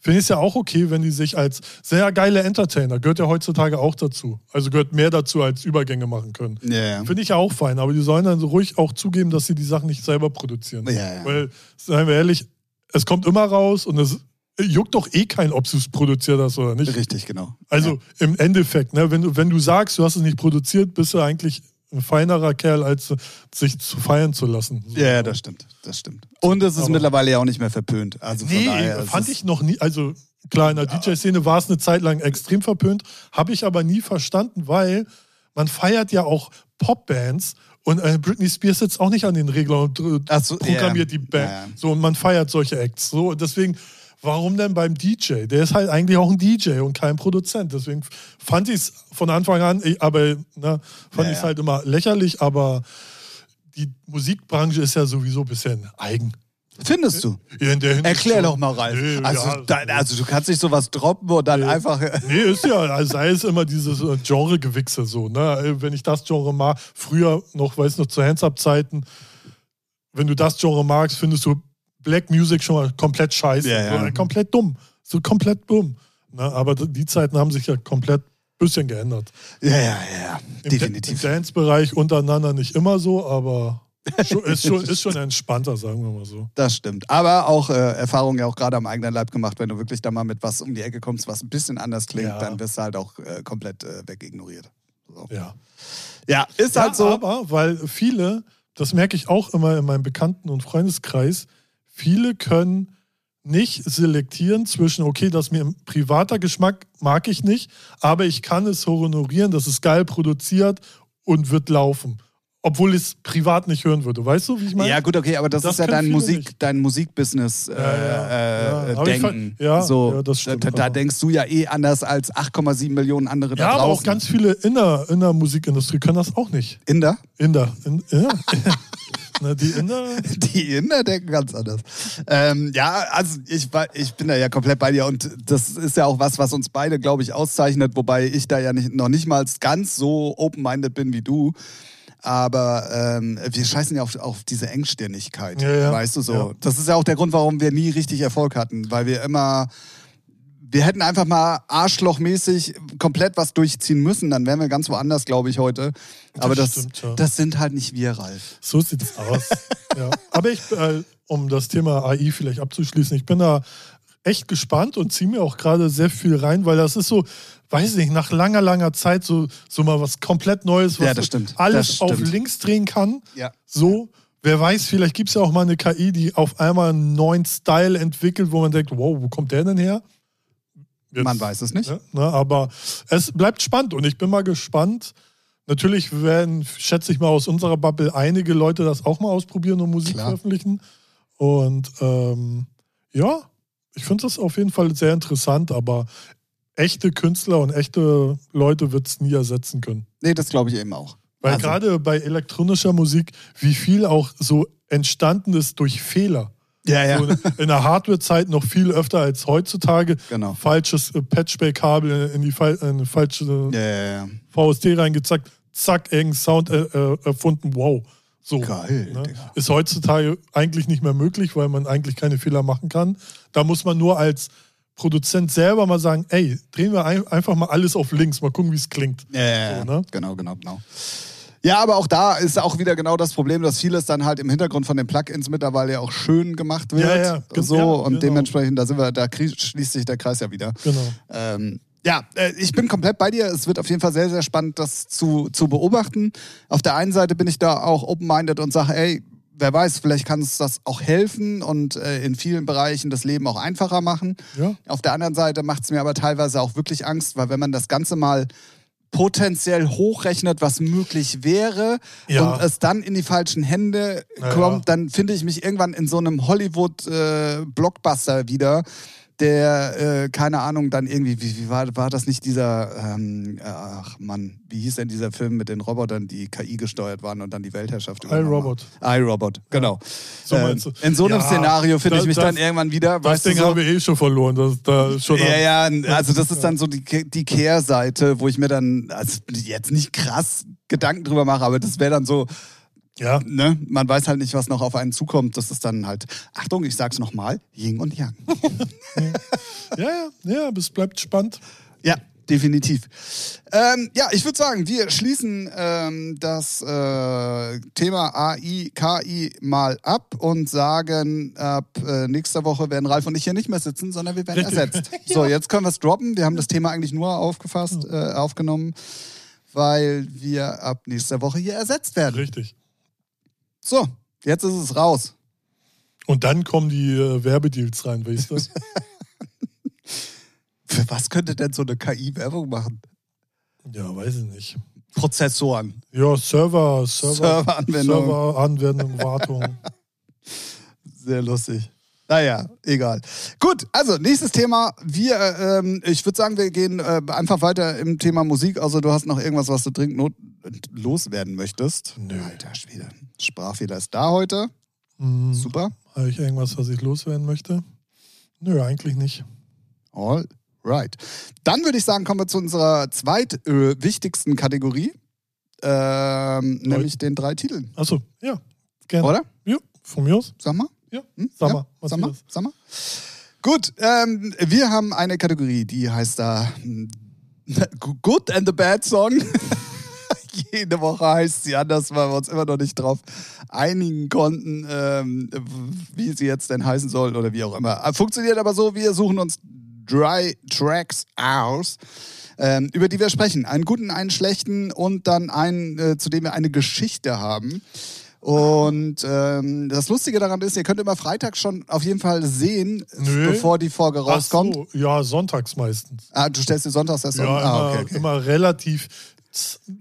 finde ich es ja auch okay, wenn die sich als sehr geile Entertainer, gehört ja heutzutage auch dazu. Also gehört mehr dazu, als Übergänge machen können. Ja, ja. Finde ich ja auch fein, aber die sollen dann so ruhig auch zugeben, dass sie die Sachen nicht selber produzieren. Ja. Weil, seien wir ehrlich, es kommt immer raus und es juckt doch eh kein, ob du es produziert hast oder nicht. Richtig, genau. Also im Endeffekt, ne, wenn, du, wenn du sagst, du hast es nicht produziert, bist du eigentlich feinerer Kerl, als sich zu feiern zu lassen. So. Ja, ja, das stimmt, das stimmt. Und es ist Aber- mittlerweile ja auch nicht mehr verpönt. Also Nee, daher, fand ich noch nie. Also klar, in der DJ-Szene war es eine Zeit lang extrem verpönt, habe ich aber nie verstanden, weil man feiert ja auch Popbands und äh, Britney Spears sitzt auch nicht an den Reglern und so, programmiert ja. die Band. Ja, ja. So, und man feiert solche Acts. So, deswegen. Warum denn beim DJ? Der ist halt eigentlich auch ein DJ und kein Produzent. Deswegen fand ich es von Anfang an, ich- aber ne, fand Ja, ich es ja. halt immer lächerlich, aber die Musikbranche ist ja sowieso ein bisschen eigen. Findest du? Ja, Erklär doch mal, Ralf. Nee, also, ja, da, also du kannst nicht sowas droppen und dann einfach. Nee, ist ja, also sei es immer dieses äh, Genre-Gewichse so, ne? Äh, Wenn ich das Genre mag, früher noch, weiß noch, zu Hands-Up-Zeiten, wenn du das Genre magst, findest du Black Music schon mal komplett scheiße. Ja, ja. So, komplett dumm. So komplett dumm. Ne? Aber die Zeiten haben sich ja komplett ein bisschen geändert. Ja, ja, ja, Im, definitiv. Im Dance-Bereich untereinander nicht immer so, aber ist, schon, ist schon entspannter, sagen wir mal so. Das stimmt. Aber auch äh, Erfahrungen ja auch gerade am eigenen Leib gemacht, wenn du wirklich da mal mit was um die Ecke kommst, was ein bisschen anders klingt, Ja. dann wirst du halt auch äh, komplett äh, wegignoriert. So. Ja. Ja, ist Ja, halt so. aber, weil viele, das merke ich auch immer in meinem Bekannten- und Freundeskreis, viele können nicht selektieren zwischen, okay, das mir im privater Geschmack mag ich nicht, aber ich kann es honorieren, das ist geil produziert und wird laufen. Obwohl ich es privat nicht hören würde. Weißt du, wie ich meine? Ja, gut, okay, aber das, Das ist ja dein Musik, nicht. dein Musikbusiness äh, Ja, ja, äh, ja. Aber ich Denken. ja, so, ja, das stimmt, da, da aber- denkst du ja eh anders als 8,7 Millionen andere da Ja, aber draußen. auch ganz viele in der, in der Musikindustrie können das auch nicht. Inder? Inder. In, ja. Na, die Inder. Die Inder denken ganz anders. Ähm, ja, also ich, ich bin da ja komplett bei dir und das ist ja auch was, was uns beide, glaube ich, auszeichnet, wobei ich da ja nicht, noch nicht mal ganz so open-minded bin wie du. Aber ähm, wir scheißen ja auf, auf diese Engstirnigkeit, Ja, ja. weißt du so. Ja. Das ist ja auch der Grund, warum wir nie richtig Erfolg hatten, weil wir immer wir hätten einfach mal arschlochmäßig komplett was durchziehen müssen, dann wären wir ganz woanders, glaube ich, heute. Aber das, stimmt, ja. das sind halt nicht wir, Ralf. So sieht's aus. ja. Aber ich, äh, um das Thema AI vielleicht abzuschließen, ich bin da echt gespannt und ziehe mir auch gerade sehr viel rein, weil das ist so, weiß nicht, nach langer, langer Zeit so, so mal was komplett Neues, was Ja, das stimmt. alles Das auf stimmt. links drehen kann. Ja. So, wer weiß, vielleicht gibt es ja auch mal eine KI, die auf einmal einen neuen Style entwickelt, wo man denkt, wow, wo kommt der denn her? Jetzt- Man weiß es nicht. Ne? Ne, aber es bleibt spannend und ich bin mal gespannt. Natürlich werden, schätze ich mal, aus unserer Bubble einige Leute das auch mal ausprobieren und Musik Klar. veröffentlichen. Und ähm, ja, ich finde das auf jeden Fall sehr interessant, aber echte Künstler und echte Leute wird es nie ersetzen können. Nee, das glaube ich eben auch. Weil Also- gerade bei elektronischer Musik, wie viel auch so entstanden ist durch Fehler. Ja, ja. So in der Hardware-Zeit noch viel öfter als heutzutage. Genau. Falsches äh, Patchback-Kabel in die in falsche Ja, ja, ja. VST reingezackt, zack, irgendein Sound äh, äh, erfunden, wow. So, Geil, ne? Ist heutzutage eigentlich nicht mehr möglich, weil man eigentlich keine Fehler machen kann. Da muss man nur als Produzent selber mal sagen, ey, drehen wir ein, einfach mal alles auf links, mal gucken, wie es klingt. Ja. So, ne? Genau, genau, genau. Ja, aber auch da ist auch wieder genau das Problem, dass vieles dann halt im Hintergrund von den Plugins mittlerweile ja auch schön gemacht wird. Ja, ja, gen- so ja, und genau. dementsprechend, da sind wir, da schließt sich der Kreis ja wieder. Genau. Ähm, ja, äh, ich bin komplett bei dir. Es wird auf jeden Fall sehr, sehr spannend, das zu, zu beobachten. Auf der einen Seite bin ich da auch open-minded und sage, ey, wer weiß, vielleicht kann uns das auch helfen und äh, in vielen Bereichen das Leben auch einfacher machen. Ja. Auf der anderen Seite macht es mir aber teilweise auch wirklich Angst, weil wenn man das Ganze mal potenziell hochrechnet, was möglich wäre Ja. und es dann in die falschen Hände kommt, dann finde ich mich irgendwann in so einem Hollywood-Blockbuster wieder, der, äh, keine Ahnung, dann irgendwie, wie, wie war, war das nicht dieser, ähm, ach Mann, wie hieß denn dieser Film mit den Robotern, die KI gesteuert waren und dann die Weltherrschaft iRobot. iRobot, genau. So ähm, meinst du? in so einem Ja, Szenario finde ich mich das- dann irgendwann wieder. Das Ding so, haben wir eh schon verloren. Das, da schon ja, ja, also das ist dann so die, die Kehrseite, wo ich mir dann also jetzt nicht krass Gedanken drüber mache, aber das wäre dann so, Ja. Ne? Man weiß halt nicht, was noch auf einen zukommt. Das ist dann halt, Achtung, ich sag's nochmal, Yin und Yang. Ja, ja, ja, aber es bleibt spannend. Ja, definitiv. Ähm, ja, ich würde sagen, wir schließen ähm, das äh, Thema AI, KI mal ab und sagen, ab äh, nächster Woche werden Ralf und ich hier nicht mehr sitzen, sondern wir werden Richtig. ersetzt. So, jetzt können wir es droppen. Wir haben das Thema eigentlich nur aufgefasst, äh, aufgenommen, weil wir ab nächster Woche hier ersetzt werden. Richtig. So, jetzt ist es raus. Und dann kommen die äh, Werbedeals rein, weißt du? Für was könnte denn so eine KI Werbung machen? ja, weiß ich nicht. Prozessoren. Ja, Server, Server, Serveranwendung. Serveranwendung, Wartung. Sehr lustig. Naja, egal. Gut, also nächstes Thema. Wir, ähm, ich würde sagen, wir gehen äh, einfach weiter im Thema Musik. Also du hast noch irgendwas, was du dringend not loswerden möchtest. Nö. Alter Schwede. Sprachfehler ist da heute. Hm, Super. Habe ich irgendwas, was ich loswerden möchte? Nö, eigentlich nicht. All right. Dann würde ich sagen, kommen wir zu unserer zweitwichtigsten Kategorie. Ähm, nämlich den drei Titeln. Achso, ja. Gerne. Oder? Ja, von mir aus. Sag mal. Ja. Hm? Sag ja? mal, was Sag mal, sag mal. Gut, ähm, wir haben eine Kategorie, die heißt da hm, Good and the Bad Song. Jede Woche heißt sie anders, weil wir uns immer noch nicht drauf einigen konnten, ähm, wie sie jetzt denn heißen soll oder wie auch immer. Äh, Funktioniert aber so, wir suchen uns drei Tracks aus, ähm, über die wir sprechen. Einen guten, einen schlechten und dann einen, äh, zu dem wir eine Geschichte haben. Und ähm, das Lustige daran ist, ihr könnt immer Freitag schon auf jeden Fall sehen, Nö. bevor die Folge Ach rauskommt. so, ja, sonntags meistens. Ah, du stellst dir sonntags das Ja, immer, Ah, okay, okay. immer relativ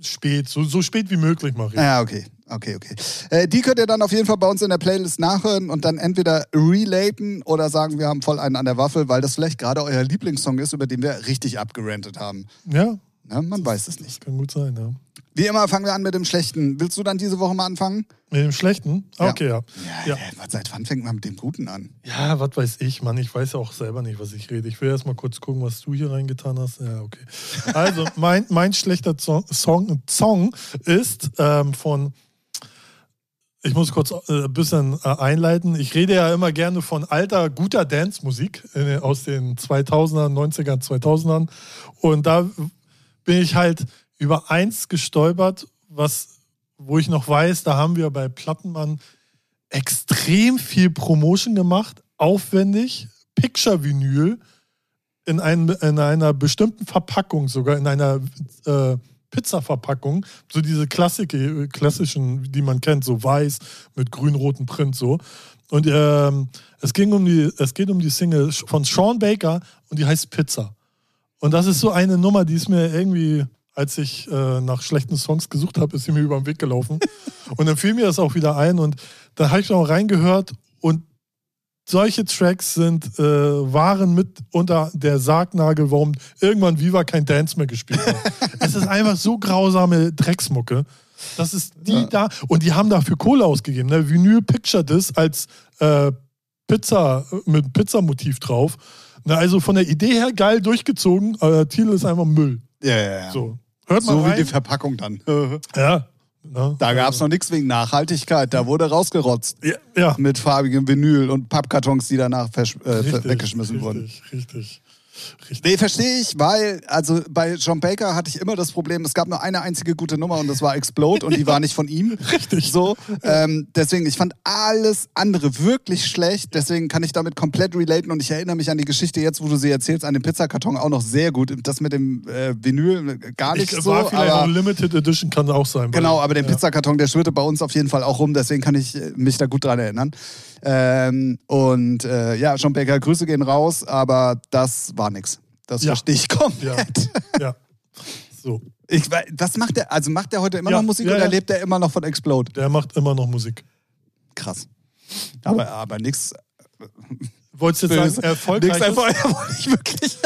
spät, so, so spät wie möglich mache ich. Ja, okay. Okay, okay. Äh, die könnt ihr dann auf jeden Fall bei uns in der Playlist nachhören und dann entweder relaten oder sagen, wir haben voll einen an der Waffel, weil das vielleicht gerade euer Lieblingssong ist, über den wir richtig abgerantet haben. Ja, Ne? Man weiß es nicht. das kann gut sein, ja. Wie immer fangen wir an mit dem Schlechten. Willst du dann diese Woche mal anfangen? Mit dem Schlechten? Ja. Okay, ja. Ja, Ja. äh, was- seit wann fängt man mit dem Guten an? Ja, was weiß ich, Mann. Ich weiß ja auch selber nicht, was ich rede. Ich will erst mal kurz gucken, was du hier reingetan hast. Ja, okay. Also, mein, mein schlechter Song, Song, Song ist ähm, von. Ich muss kurz äh, ein bisschen äh, einleiten. Ich rede ja immer gerne von alter, guter Dance-Musik äh, aus den 2000ern, 90ern, 2000ern. Und da bin ich halt über eins gestolpert, was, wo ich noch weiß, da haben wir bei Plattenmann extrem viel Promotion gemacht, aufwendig, Picture-Vinyl in, ein, in einer bestimmten Verpackung, sogar in einer äh, Pizza-Verpackung, so diese Klassik, klassischen, die man kennt, so weiß mit grün-roten Print so. Und ähm, es, ging um die, es geht um die Single von Sean Baker und die heißt Pizza. Und das ist so eine Nummer, die ist mir irgendwie, als ich äh, nach schlechten Songs gesucht habe, ist sie mir über den Weg gelaufen. und dann fiel mir das auch wieder ein und da habe ich auch reingehört und solche Tracks sind, äh, waren mit unter der Sargnagel, warum irgendwann Viva kein Dance mehr gespielt hat. es ist einfach so grausame Drecksmucke. Das ist die Ja. da und die haben dafür Kohle ausgegeben. Ne? Vinyl Picture das als äh, Pizza mit Pizzamotiv drauf. Na, also von der Idee her geil durchgezogen, aber der Titel ist einfach Müll. Ja, ja, ja. So, So, hört mal wie rein. die Verpackung dann. ja. Ne? Da gab es noch nichts wegen Nachhaltigkeit. Da wurde rausgerotzt. ja, ja. Mit farbigem Vinyl und Pappkartons, die danach äh, Richtig, weggeschmissen richtig, wurden. Richtig, richtig. Nee, verstehe ich, weil, also bei John Baker hatte ich immer das Problem, es gab nur eine einzige gute Nummer und das war Explode und die war nicht von ihm. Richtig. So, ähm, deswegen, ich fand alles andere wirklich schlecht, deswegen kann ich damit komplett relaten und ich erinnere mich an die Geschichte jetzt, wo du sie erzählst, an den Pizzakarton auch noch sehr gut. Das mit dem äh, Vinyl äh, gar nicht Ich, so, war vielleicht auch aber... Limited Edition, kann auch sein. Genau, aber den ja. Pizzakarton, der schwirrte bei uns auf jeden Fall auch rum, deswegen kann ich äh, mich da gut dran erinnern. Ähm, und äh, ja, John Baker, Grüße gehen raus, aber das war nix. Das Ja. verstehe ich komplett. Ja, ja. So, Ich, was macht der? Also macht der heute immer Ja, noch Musik oder lebt der immer noch von Explode? der macht immer noch Musik. Krass. Aber, aber nix. Wolltest du jetzt sagen, erfolgreich? Nix einfach, wollte ich wirklich.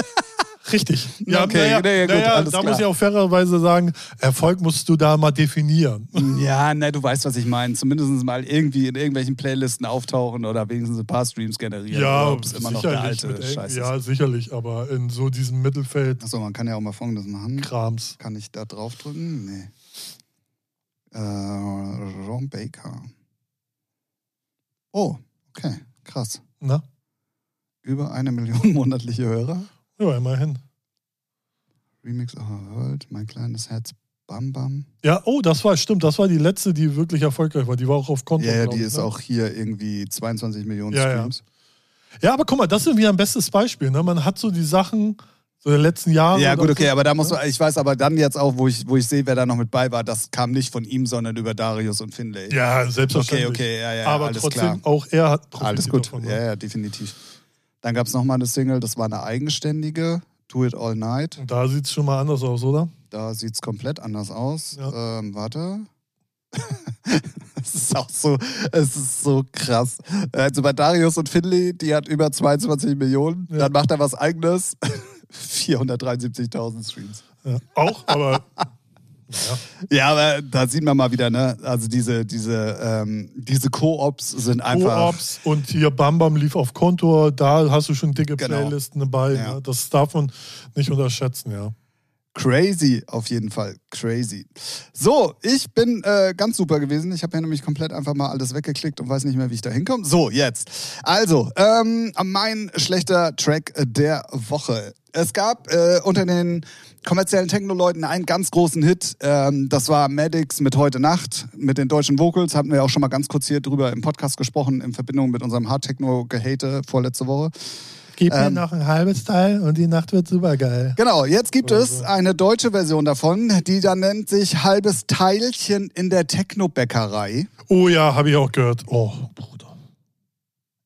Richtig. Okay, naja, nee, gut, naja, alles da klar. muss ich auch fairerweise sagen, Erfolg musst du da mal definieren. Ja, ne, du weißt, was ich meine. Zumindest mal irgendwie in irgendwelchen Playlisten auftauchen oder wenigstens ein paar Streams generieren. Ja, oder ob es immer noch der sicherlich. alte mit ja, ist. sicherlich, aber in so diesem Mittelfeld Achso, man kann ja auch mal folgendes machen. Krams. Kann ich da draufdrücken? Nee. Äh, Ron Baker. Oh, okay, krass. Na? Über eine Million monatliche Hörer. Ja, immerhin. Remix of a World, mein kleines Herz, Bam Bam. Ja, oh, das war, stimmt, das war die letzte, die wirklich erfolgreich war. Die war auch auf Konto. Ja, ja, die ich, ist ne? auch hier irgendwie 22 Millionen Ja, ja. Streams. Ja, aber guck mal, das ist wieder ein bestes Beispiel. Ne? Man hat so die Sachen so der letzten Jahre. Ja, gut, okay, so, aber da muss ne? man, ich weiß aber dann jetzt auch, wo ich, wo ich sehe, wer da noch mit bei war, das kam nicht von ihm, sondern über Darius und Finlay. Ja, Okay, selbstverständlich. okay, ja, ja, aber alles trotzdem, klar. auch er hat profitiert Alles gut, davon. ne? ja, ja, definitiv. Dann gab es nochmal eine Single, das war eine eigenständige, Do It All Night. Und da sieht es schon mal anders aus, oder? Da sieht es komplett anders aus. Ja. Ähm, warte. Es ist auch so, es ist so krass. Also bei Darius und Finley, die hat über 22 Millionen. Ja. Dann macht er was eigenes. 473.000 Streams. Ja. Auch, aber. Ja, aber da sieht man mal wieder, ne? Also diese, diese, ähm, diese Co-ops sind einfach. Co-ops und hier Bam Bam lief auf Kontor, da hast du schon dicke Genau. Playlisten dabei. Ja. Ne? Das darf man nicht unterschätzen, ja. Crazy, auf jeden Fall. Crazy. So, ich bin äh, ganz super gewesen. Ich habe hier nämlich komplett einfach mal alles weggeklickt und weiß nicht mehr, wie ich da hinkomme. So, jetzt. Also, ähm, mein schlechter Track der Woche. Es gab äh, unter den kommerziellen Techno-Leuten einen ganz großen Hit. Ähm, das war Maddox mit Heute Nacht, mit den deutschen Vocals. Hatten wir auch schon mal ganz kurz hier drüber im Podcast gesprochen, in Verbindung mit unserem Hard-Techno-Gehate vorletzte Woche. Gib mir Ähm, noch ein halbes Teil und die Nacht wird super geil. Genau, jetzt gibt es Also. eine deutsche Version davon, die dann nennt sich Halbes Teilchen in der Techno-Bäckerei. Oh ja, habe ich auch gehört. Oh, Bruder.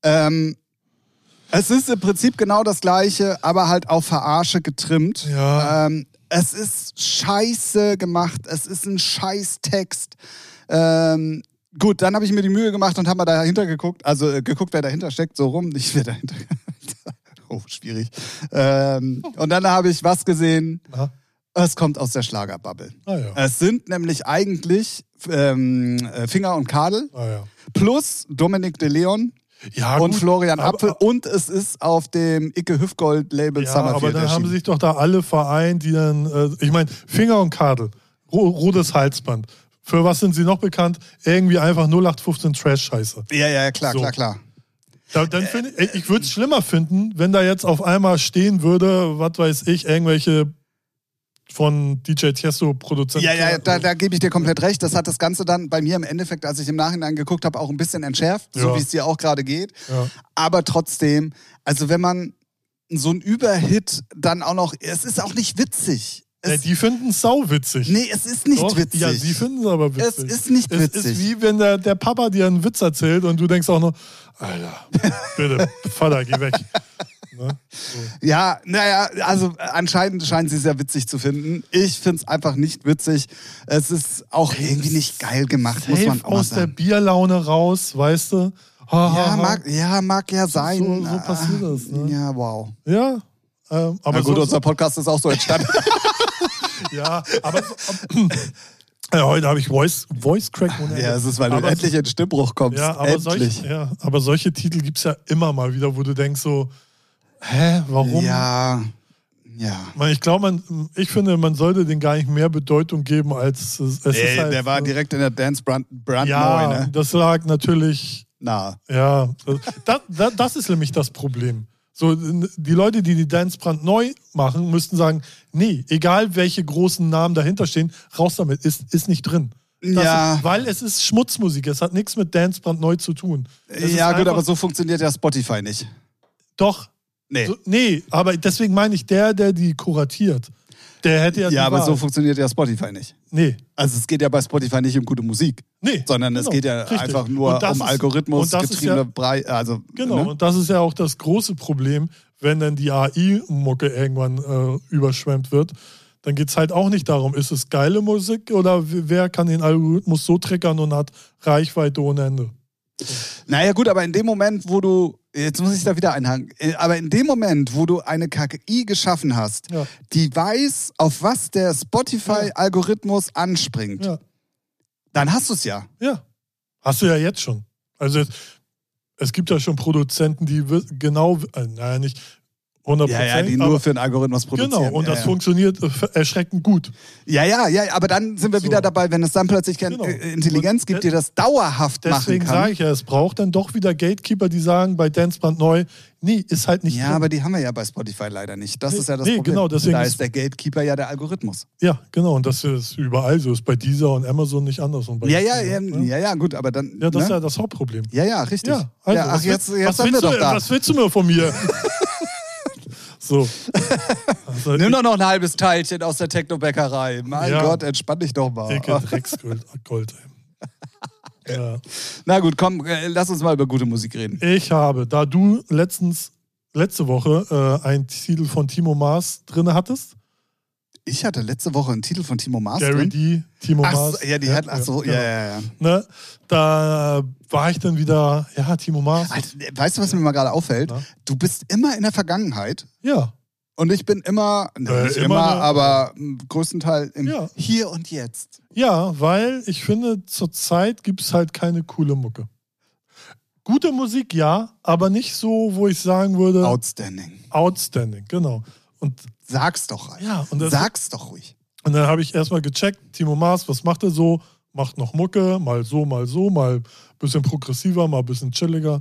Ähm, es ist im Prinzip genau das gleiche, aber halt auf Verarsche getrimmt. Ja. Ähm, es ist scheiße gemacht, es ist ein scheiß Text. Ähm, gut, dann habe ich mir die Mühe gemacht und habe mal dahinter geguckt, also äh, geguckt, wer dahinter steckt, so rum, nicht wer dahinter. oh, schwierig. Ähm, und dann habe ich was gesehen, Na? es kommt aus der Schlagerbubble. Ah ja. Es sind nämlich eigentlich ähm, äh, Finger und Kadel Ah, ja. plus Dominik de Leon ja und gut, Florian aber- Apfel und es ist auf dem Icke Hüftgold Label Ja, Summerfield aber dann haben sich doch da alle vereint, die dann, äh, ich meine, Finger und Kadel, ro rotes Halsband. Für was sind sie noch bekannt? Irgendwie einfach 0815 Trash-Scheiße. ja, ja, klar, So. klar, klar. Da, dann find ich, ich würde es schlimmer finden, wenn da jetzt auf einmal stehen würde, was weiß ich, irgendwelche von DJ Tiesto Produzenten. Ja, ja, da, da gebe ich dir komplett recht. Das hat das Ganze dann bei mir im Endeffekt, als ich im Nachhinein geguckt habe, auch ein bisschen entschärft, so Ja. wie es dir auch gerade geht. Ja. Aber trotzdem, also wenn man so ein Überhit dann auch noch, es ist auch nicht witzig. Ja, Es, die finden es sauwitzig. nee, es ist nicht Doch, witzig. Ja, sie finden es aber witzig. Es ist nicht Es witzig. ist wie wenn der, der Papa dir einen Witz erzählt und du denkst auch nur, Alter, bitte, Vater, geh weg. Ne? So. Ja, naja, also äh, anscheinend scheinen sie es ja witzig zu finden. Ich finde es einfach nicht witzig. Es ist auch irgendwie nicht geil gemacht, muss man auch aus der sagen. Bierlaune raus, weißt du? Ha, ha, Ja, ha. mag, ja, mag ja sein. so- so passiert Ah, das, ne? Ja, wow. Ja, ähm, aber Na gut, so, unser Podcast ist auch so entstanden. ja, aber so, ja, heute habe ich Voice, Voice Crack Ende. ja, es ist, weil du aber, endlich in den Stimmbruch kommst. ja, aber endlich. solche, ja, aber solche Titel gibt es ja immer mal wieder, wo du denkst so, hä, warum? Ja, ja. Ich glaube, man, ich finde, man sollte den gar nicht mehr Bedeutung geben, als es, es ist halt, der war direkt in der Dance brand, brand Ja, neu, ne? das lag natürlich Na. Ja, das, das, das ist nämlich das Problem. So, die Leute, die die Dance brandneu machen, müssten sagen, nee, egal welche großen Namen dahinter stehen, raus damit, ist, ist nicht drin. Das Ja. Weil es ist Schmutzmusik, es hat nichts mit Dance brandneu zu tun. Es Ja, gut, aber so funktioniert ja Spotify nicht. Doch. Nee. So, nee, aber deswegen meine ich, der, der die kuratiert, der hätte ja die ja, aber Wahl. so funktioniert ja Spotify nicht. Nee. Also es geht ja bei Spotify nicht um gute Musik, Nee, sondern es genau, geht ja richtig. einfach nur um ist- Algorithmus getriebene ja- Brei, also Genau, ne? und das ist ja auch das große Problem, wenn dann die AI-Mucke irgendwann äh, überschwemmt wird. Dann geht es halt auch nicht darum, ist es geile Musik oder wer kann den Algorithmus so triggern und hat Reichweite ohne Ende. Naja, gut, aber in dem Moment, wo du, jetzt muss ich da wieder einhaken, äh, aber in dem Moment, wo du eine KI geschaffen hast, Ja. die weiß, auf was der Spotify-Algorithmus anspringt, Ja. dann hast du es ja. ja, hast du ja jetzt schon. Also es, gibt ja schon Produzenten, die genau, äh, naja, nicht, 100%. Ja, ja, die nur aber- für den Algorithmus produzieren. Genau, und ja, das ja. funktioniert äh, erschreckend gut. Ja, ja, ja, aber dann sind wir So. wieder dabei, wenn es dann plötzlich keine Genau. äh, Intelligenz gibt, die das dauerhaft machen Deswegen kann. sage ich ja, es braucht dann doch wieder Gatekeeper, die sagen bei Dancebrand neu, nee, ist halt nicht ja, drin. aber die haben wir ja bei Spotify leider nicht. Das Nee, ist ja das nee, Problem. genau, deswegen da ist- ist der Gatekeeper ja der Algorithmus. Ja, genau, und das ist überall so. Ist bei dieser und Amazon nicht anders. Und bei Ja, ja, ja, ne? ja, ja, gut, aber dann. Ja, das ist ne? ja das Hauptproblem. ja, ja, richtig. Ja, also, ach, was, jetzt, jetzt haben wir willst doch du, da. was willst du mir von mir? so. Also, Nimm doch noch ein halbes Teilchen aus der Techno-Bäckerei. Mein Ja. Gott, entspann dich doch mal. Dicke Drecksgold. Gold, ja. Na gut, komm, äh, lass uns mal über gute Musik reden. Ich habe, da du letztens, letzte Woche äh, einen Titel von Timo Maas drin hattest, Ich hatte letzte Woche einen Titel von Timo Maas Gary. D, Timo Ach, Maas. ja, die hat, ach so, ja, genau. ja, ja. Ne? Da war ich dann wieder, ja, Timo Maas. Alter, weißt du, was mir mal gerade auffällt? Na? Du bist immer in der Vergangenheit Ja, und ich bin immer, ne, Äh, nicht immer immer, eine- aber m, größtenteils im Ja. Hier und Jetzt. ja, weil ich finde, zurzeit gibt es halt keine coole Mucke. Gute Musik, ja, aber nicht so, wo ich sagen würde, Outstanding. outstanding, genau. Und Sag's doch, Alter. ja, und, das, Sag's doch ruhig. und dann habe ich erstmal gecheckt, Timo Maas, was macht er so? Macht noch Mucke, mal so, mal so, mal ein bisschen progressiver, mal ein bisschen chilliger.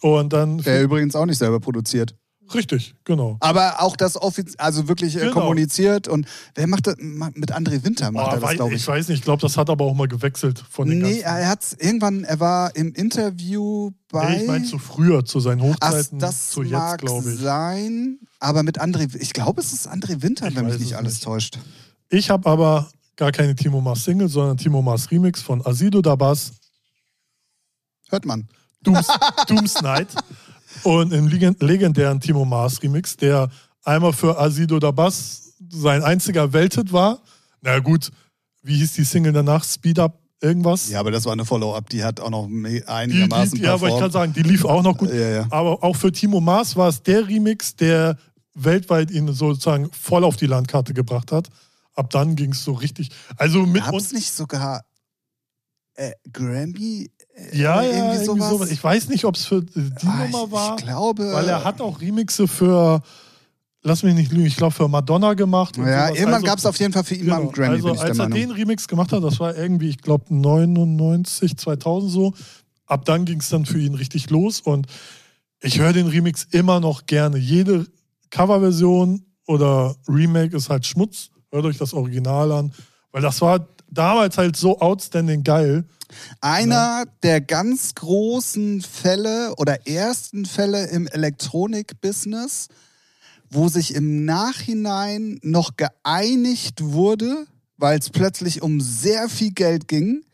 Und dann. Der übrigens auch nicht selber produziert. richtig, genau. Aber auch das offiziell, also wirklich äh, Genau. kommuniziert und wer macht das? Mit André Winter macht Boah, er das, glaube ich ich. weiß nicht, ich glaube, das hat aber auch mal gewechselt von den Nee, ganzen. er hat's irgendwann, er war im Interview bei. Nee, ich meine zu früher, zu seinen Ach, Hochzeiten, das zu jetzt, glaube ich. sein, aber mit André, ich glaube, es ist André Winter, Ich wenn mich nicht es alles nicht. täuscht. Ich habe aber gar keine Timo Mars Single, sondern Timo Mars Remix von Asido Dabas, Hört man. Dooms, Dooms Night. Und im leg- legendären Timo Mars Remix, der einmal für Asido Dabas sein einziger Welthit war. Na gut, wie hieß die Single danach? Speed Up irgendwas? Ja, aber das war eine Follow-up, die hat auch noch me- Die, einigermaßen die, ja, aber ich kann performt. sagen, die lief auch noch gut. Ja, ja. Aber auch für Timo Maas war es der Remix, der weltweit ihn sozusagen voll auf die Landkarte gebracht hat. Ab dann ging es so richtig. Also mit Gab es uns. nicht sogar äh, Grammy? Äh, Ja, ja, irgendwie irgendwie sowas? sowas. Ich weiß nicht, ob es für die Ah, Nummer ich, war, Ich glaube. weil er hat auch Remixe für, lass mich nicht lügen, ich glaube für Madonna gemacht. Ja, irgendwann Also- gab es auf jeden Fall für ihn mal einen Genau. Grammy, also ich als er den Remix gemacht hat, das war irgendwie, ich glaube 99, 2000 so. Ab dann ging es dann für ihn richtig los und ich höre den Remix immer noch gerne. Jede Coverversion oder Remake ist halt Schmutz. Hört euch das Original an, weil das war damals halt so outstanding geil. Einer der ganz großen Fälle oder ersten Fälle im Elektronik-Business, wo sich im Nachhinein noch geeinigt wurde, weil es plötzlich um sehr viel Geld ging.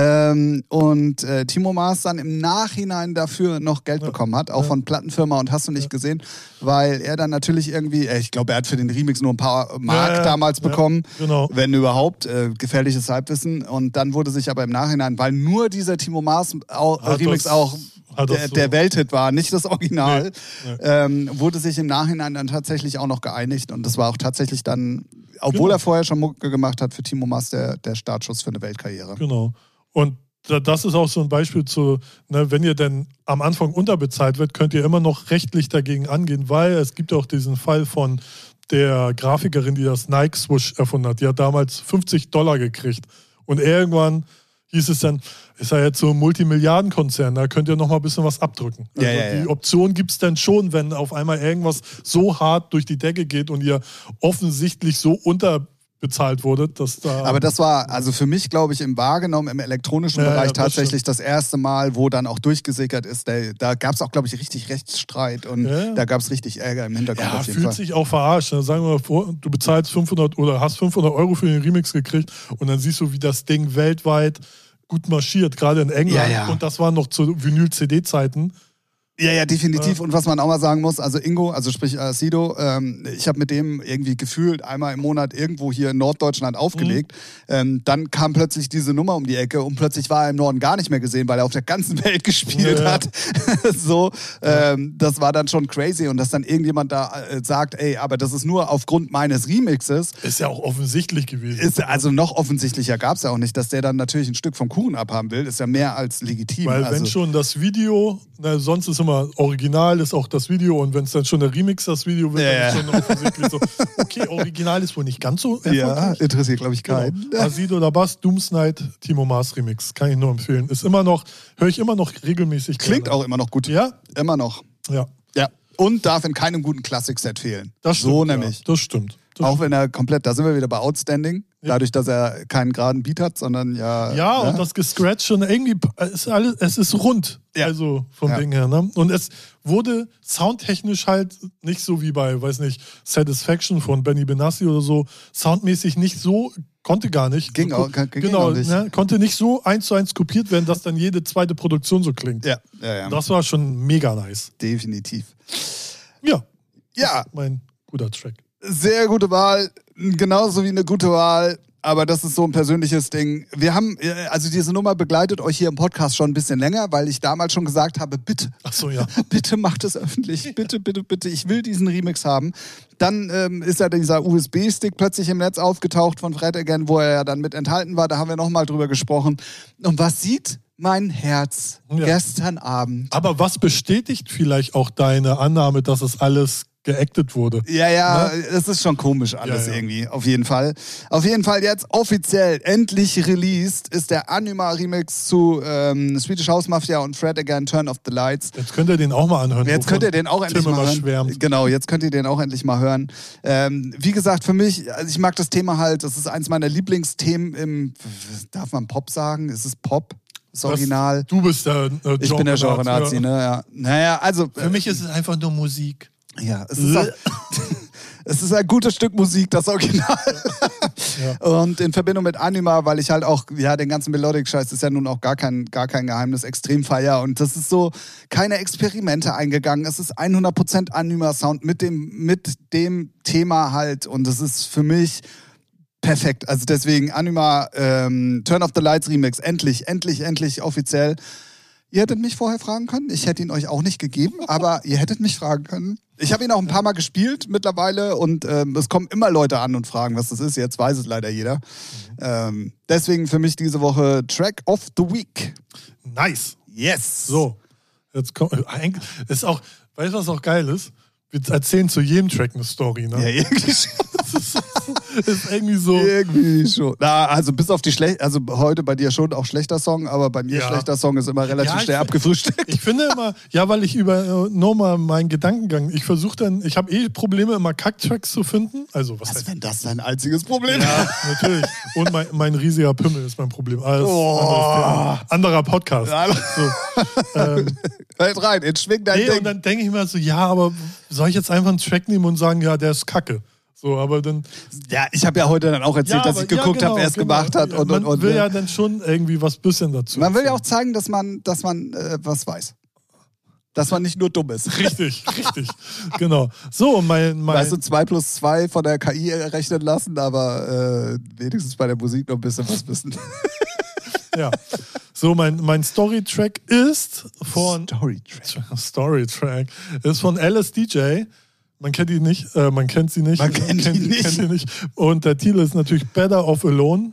Ähm, und äh, Timo Maas dann im Nachhinein dafür noch Geld Ja. bekommen hat, auch Ja. von Plattenfirma und hast du nicht gesehen, weil er dann natürlich irgendwie, äh, ich glaube, er hat für den Remix nur ein paar Mark Ja, ja, damals ja, bekommen Genau. wenn überhaupt, äh, gefährliches Halbwissen. Und dann wurde sich aber im Nachhinein, weil nur dieser Timo Maas Remix auch das der, so- der Welthit war, nicht das Original, Nee, nee. Ähm, wurde sich im Nachhinein dann tatsächlich auch noch geeinigt. Und das war auch tatsächlich dann, obwohl Genau. er vorher schon Mucke gemacht hat, für Timo Maas der, der Startschuss für eine Weltkarriere. Genau. Und da- das ist auch so ein Beispiel zu, ne, wenn ihr denn am Anfang unterbezahlt wird, könnt ihr immer noch rechtlich dagegen angehen, weil es gibt auch diesen Fall von der Grafikerin, die das Nike Swoosh erfunden hat. Die hat damals 50 Dollar gekriegt. Und irgendwann hieß es dann, ist ja jetzt so ein Multimilliardenkonzern, da könnt ihr noch mal ein bisschen was abdrücken. Also Ja, ja, ja. die Option gibt es dann schon, wenn auf einmal irgendwas so hart durch die Decke geht und ihr offensichtlich so unterbezahlt wurdet, dass da... Aber das war also für mich, glaube ich, im wahrgenommen, im elektronischen Ja, ja, Bereich das tatsächlich das erste Mal, wo dann auch durchgesickert ist. Der, da gab es auch, glaube ich, richtig Rechtsstreit und Ja, ja. da gab es richtig Ärger im Hintergrund Ja, auf jeden fühlt Fall. sich auch verarscht. ne? Sagen wir mal vor, du bezahlst 500 oder hast 500 Euro für den Remix gekriegt und dann siehst du, wie das Ding weltweit gut marschiert, gerade in England. Ja, ja. Und das war noch zu Vinyl-CD-Zeiten. Ja, ja, definitiv. Und was man auch mal sagen muss, also Ingo, also sprich äh, Sido, ähm, ich habe mit dem irgendwie gefühlt einmal im Monat irgendwo hier in Norddeutschland aufgelegt. Ähm, dann kam plötzlich diese Nummer um die Ecke und plötzlich war er im Norden gar nicht mehr gesehen, weil er auf der ganzen Welt gespielt ja. hat. so, ähm, das war dann schon crazy. Und dass dann irgendjemand da äh, sagt, ey, aber das ist nur aufgrund meines Remixes, Ist ja auch offensichtlich gewesen. ist also noch offensichtlicher gab es ja auch nicht, dass der dann natürlich ein Stück vom Kuchen abhaben will, ist ja mehr als legitim. Weil also, wenn schon das Video, na, sonst ist immer immer, original ist auch das Video und wenn es dann schon der Remix das Video wird, Ja, dann ist schon offensichtlich so, okay, original ist wohl nicht ganz so Ja, interessiert, glaube ich, keinen. Genau. Asid oder Bass, Doomsnight, Timo Mars Remix. Kann ich nur empfehlen. Ist immer noch, höre ich immer noch regelmäßig. Klingt gerne. auch immer noch gut. Ja? Immer noch. Ja. Ja. Und darf in keinem guten Klassikset fehlen. Das stimmt, so ja. nämlich. Das stimmt. Das Auch wenn er komplett, da sind wir wieder bei Outstanding, Ja. Dadurch, dass er keinen geraden Beat hat, sondern ja. Ja, ne? und das gescratcht schon irgendwie, es ist, alles, es ist rund, Ja. also vom Ja. Ding her. Ne? Und es wurde soundtechnisch halt nicht so wie bei, weiß nicht, Satisfaction von Benny Benassi oder so, soundmäßig nicht so, konnte gar nicht. Ging auch- ging genau, auch nicht. Ne, konnte nicht so eins zu eins kopiert werden, dass dann jede zweite Produktion so klingt. Ja, ja, ja. Das war schon mega nice. definitiv. Ja, Ja, mein guter Track. Sehr gute Wahl, genauso wie eine gute Wahl. Aber das ist so ein persönliches Ding. Wir haben, äh, also diese Nummer begleitet euch hier im Podcast schon ein bisschen länger, weil ich damals schon gesagt habe, bitte, Ach so, ja. bitte macht es öffentlich. Bitte, bitte, bitte. Ich will diesen Remix haben. Dann ähm, ist ja dieser USB-Stick plötzlich im Netz aufgetaucht von Fred Again, wo er ja dann mit enthalten war. Da haben wir nochmal drüber gesprochen. Und was sieht mein Herz Ja. gestern Abend? Aber was bestätigt vielleicht auch deine Annahme, dass es alles geactet wurde? Ja, ja, es ist schon komisch alles Ja, ja. irgendwie, auf jeden Fall. Auf jeden Fall jetzt offiziell endlich released ist der Anima-Remix zu ähm, Swedish House Mafia und Fred Again Turn of the Lights. Jetzt könnt ihr den auch mal anhören. Jetzt könnt ihr den auch endlich Tim mal hören. schwärmt. Genau, jetzt könnt ihr den auch endlich mal hören. Ähm, wie gesagt, für mich, also ich mag das Thema halt, das ist eins meiner Lieblingsthemen im, darf man Pop sagen? Ist es Pop? Das Was- Original? Du bist der äh, Ich bin der Genre-Nazi, ne? Ja. Naja, also. Für mich ist es einfach nur Musik. Ja, es ist, auch, es ist ein gutes Stück Musik, das Original. Und in Verbindung mit Anima, weil ich halt auch, ja, den ganzen Melodic-Scheiß ist ja nun auch gar kein, gar kein Geheimnis, extrem feier. Und das ist so keine Experimente eingegangen. Es ist 100% Anima-Sound mit dem, mit dem Thema halt. Und das ist für mich perfekt. Also deswegen Anima ähm, Turn of the Lights Remix. Endlich, endlich, endlich offiziell. Ihr hättet mich vorher fragen können. Ich hätte ihn euch auch nicht gegeben, aber ihr hättet mich fragen können. Ich habe ihn auch ein paar Mal gespielt mittlerweile und ähm, es kommen immer Leute an und fragen, was das ist. Jetzt weiß es leider jeder. Ähm, deswegen für mich diese Woche Track of the Week. Nice. Yes. So, jetzt kommt. eigentlich- Ist auch, weißt du, was auch geil ist? Wir erzählen zu jedem Track eine Story, Ja, ne? irgendwie schon. ist irgendwie so. Irgendwie schon. Na, also bis auf die schlecht, also heute bei dir schon auch schlechter Song, aber bei mir Ja. schlechter Song ist immer relativ Ja, schnell abgefrühstückt. Ich finde immer, ja, weil ich über äh, nur mal meinen Gedankengang, ich versuche dann, ich habe eh Probleme, immer Kacktracks zu finden. Also, was Was, heißt wenn das dein einziges Problem Ja, natürlich. Und mein, mein riesiger Pimmel ist mein Problem. Alles, Oh. anderes Thema. Anderer Podcast. Ja. So, ähm, Hört rein, jetzt schwingt dein nee, Ding. und dann denke ich mir so, ja, aber soll ich jetzt einfach einen Track nehmen und sagen, ja, der ist kacke? So, aber dann. ja, ich habe ja heute dann auch erzählt, ja, dass aber- ich geguckt ja, habe, wer es genau, gemacht hat. Und, man und, und, will ne? ja dann schon irgendwie was bisschen dazu. Man will ja auch zeigen, dass man, dass man äh, was weiß. Dass man nicht nur dumm ist. Richtig, richtig. Genau. So, mein. mein Weißt du, 2 plus 2 von der KI errechnen lassen, aber äh, wenigstens bei der Musik noch ein bisschen was wissen. ja. So, mein, mein Story-Track ist von. Storytrack. Story-Track ist von Alice DJ. Man kennt ihn nicht, äh, man kennt sie nicht. Man kennt ihn nicht. Kennt ihn nicht. Und der Titel ist natürlich Better Off Alone.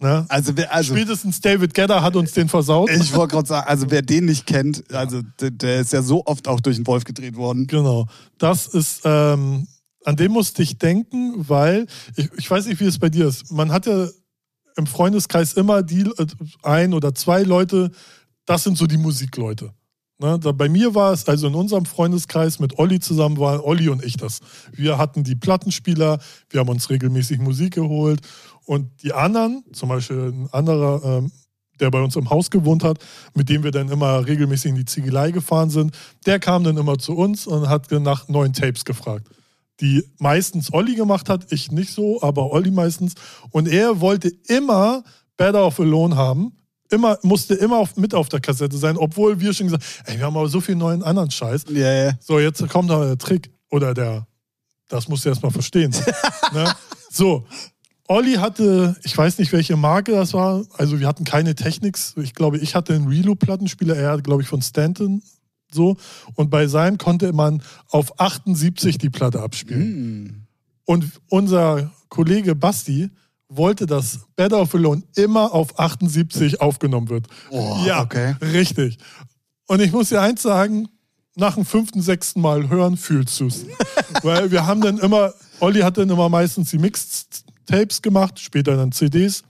Ne? Also, wer, also Spätestens David Gedder hat uns den versaut. ich wollte gerade sagen, also wer den nicht kennt, also der, der ist ja so oft auch durch den Wolf gedreht worden. Genau. Das ist, ähm, an dem musste ich denken, weil, ich, ich weiß nicht, wie es bei dir ist. Man hat ja im Freundeskreis immer die äh, ein oder zwei Leute, das sind so die Musikleute. Ne, da bei mir war es, also in unserem Freundeskreis mit Olli zusammen waren Olli und ich das. Wir hatten die Plattenspieler, wir haben uns regelmäßig Musik geholt und die anderen, zum Beispiel ein anderer, ähm, der bei uns im Haus gewohnt hat, mit dem wir dann immer regelmäßig in die Ziegelei gefahren sind, der kam dann immer zu uns und hat nach neuen Tapes gefragt. Die meistens Olli gemacht hat, ich nicht so, aber Olli meistens. Und er wollte immer Better of Alone haben. Immer, musste immer auf, mit auf der Kassette sein, obwohl wir schon gesagt ey, wir haben aber so viel neuen anderen Scheiß. Ja, ja. So, jetzt kommt aber der Trick. Oder der, das musst du erst mal verstehen. ne? So, Olli hatte, ich weiß nicht, welche Marke das war. Also, wir hatten keine Technics. Ich glaube, ich hatte einen Relo-Plattenspieler. Er hat, glaube ich, von Stanton so. Und bei seinem konnte man auf 78 die Platte abspielen. Hm. Und unser Kollege Basti wollte, dass Better of Alone immer auf 78 aufgenommen wird. Oh, ja, okay. richtig. Und ich muss dir eins sagen, nach dem fünften, sechsten Mal hören, fühlst du es. Weil wir haben dann immer, Olli hat dann immer meistens die Mixtapes gemacht, später dann CDs.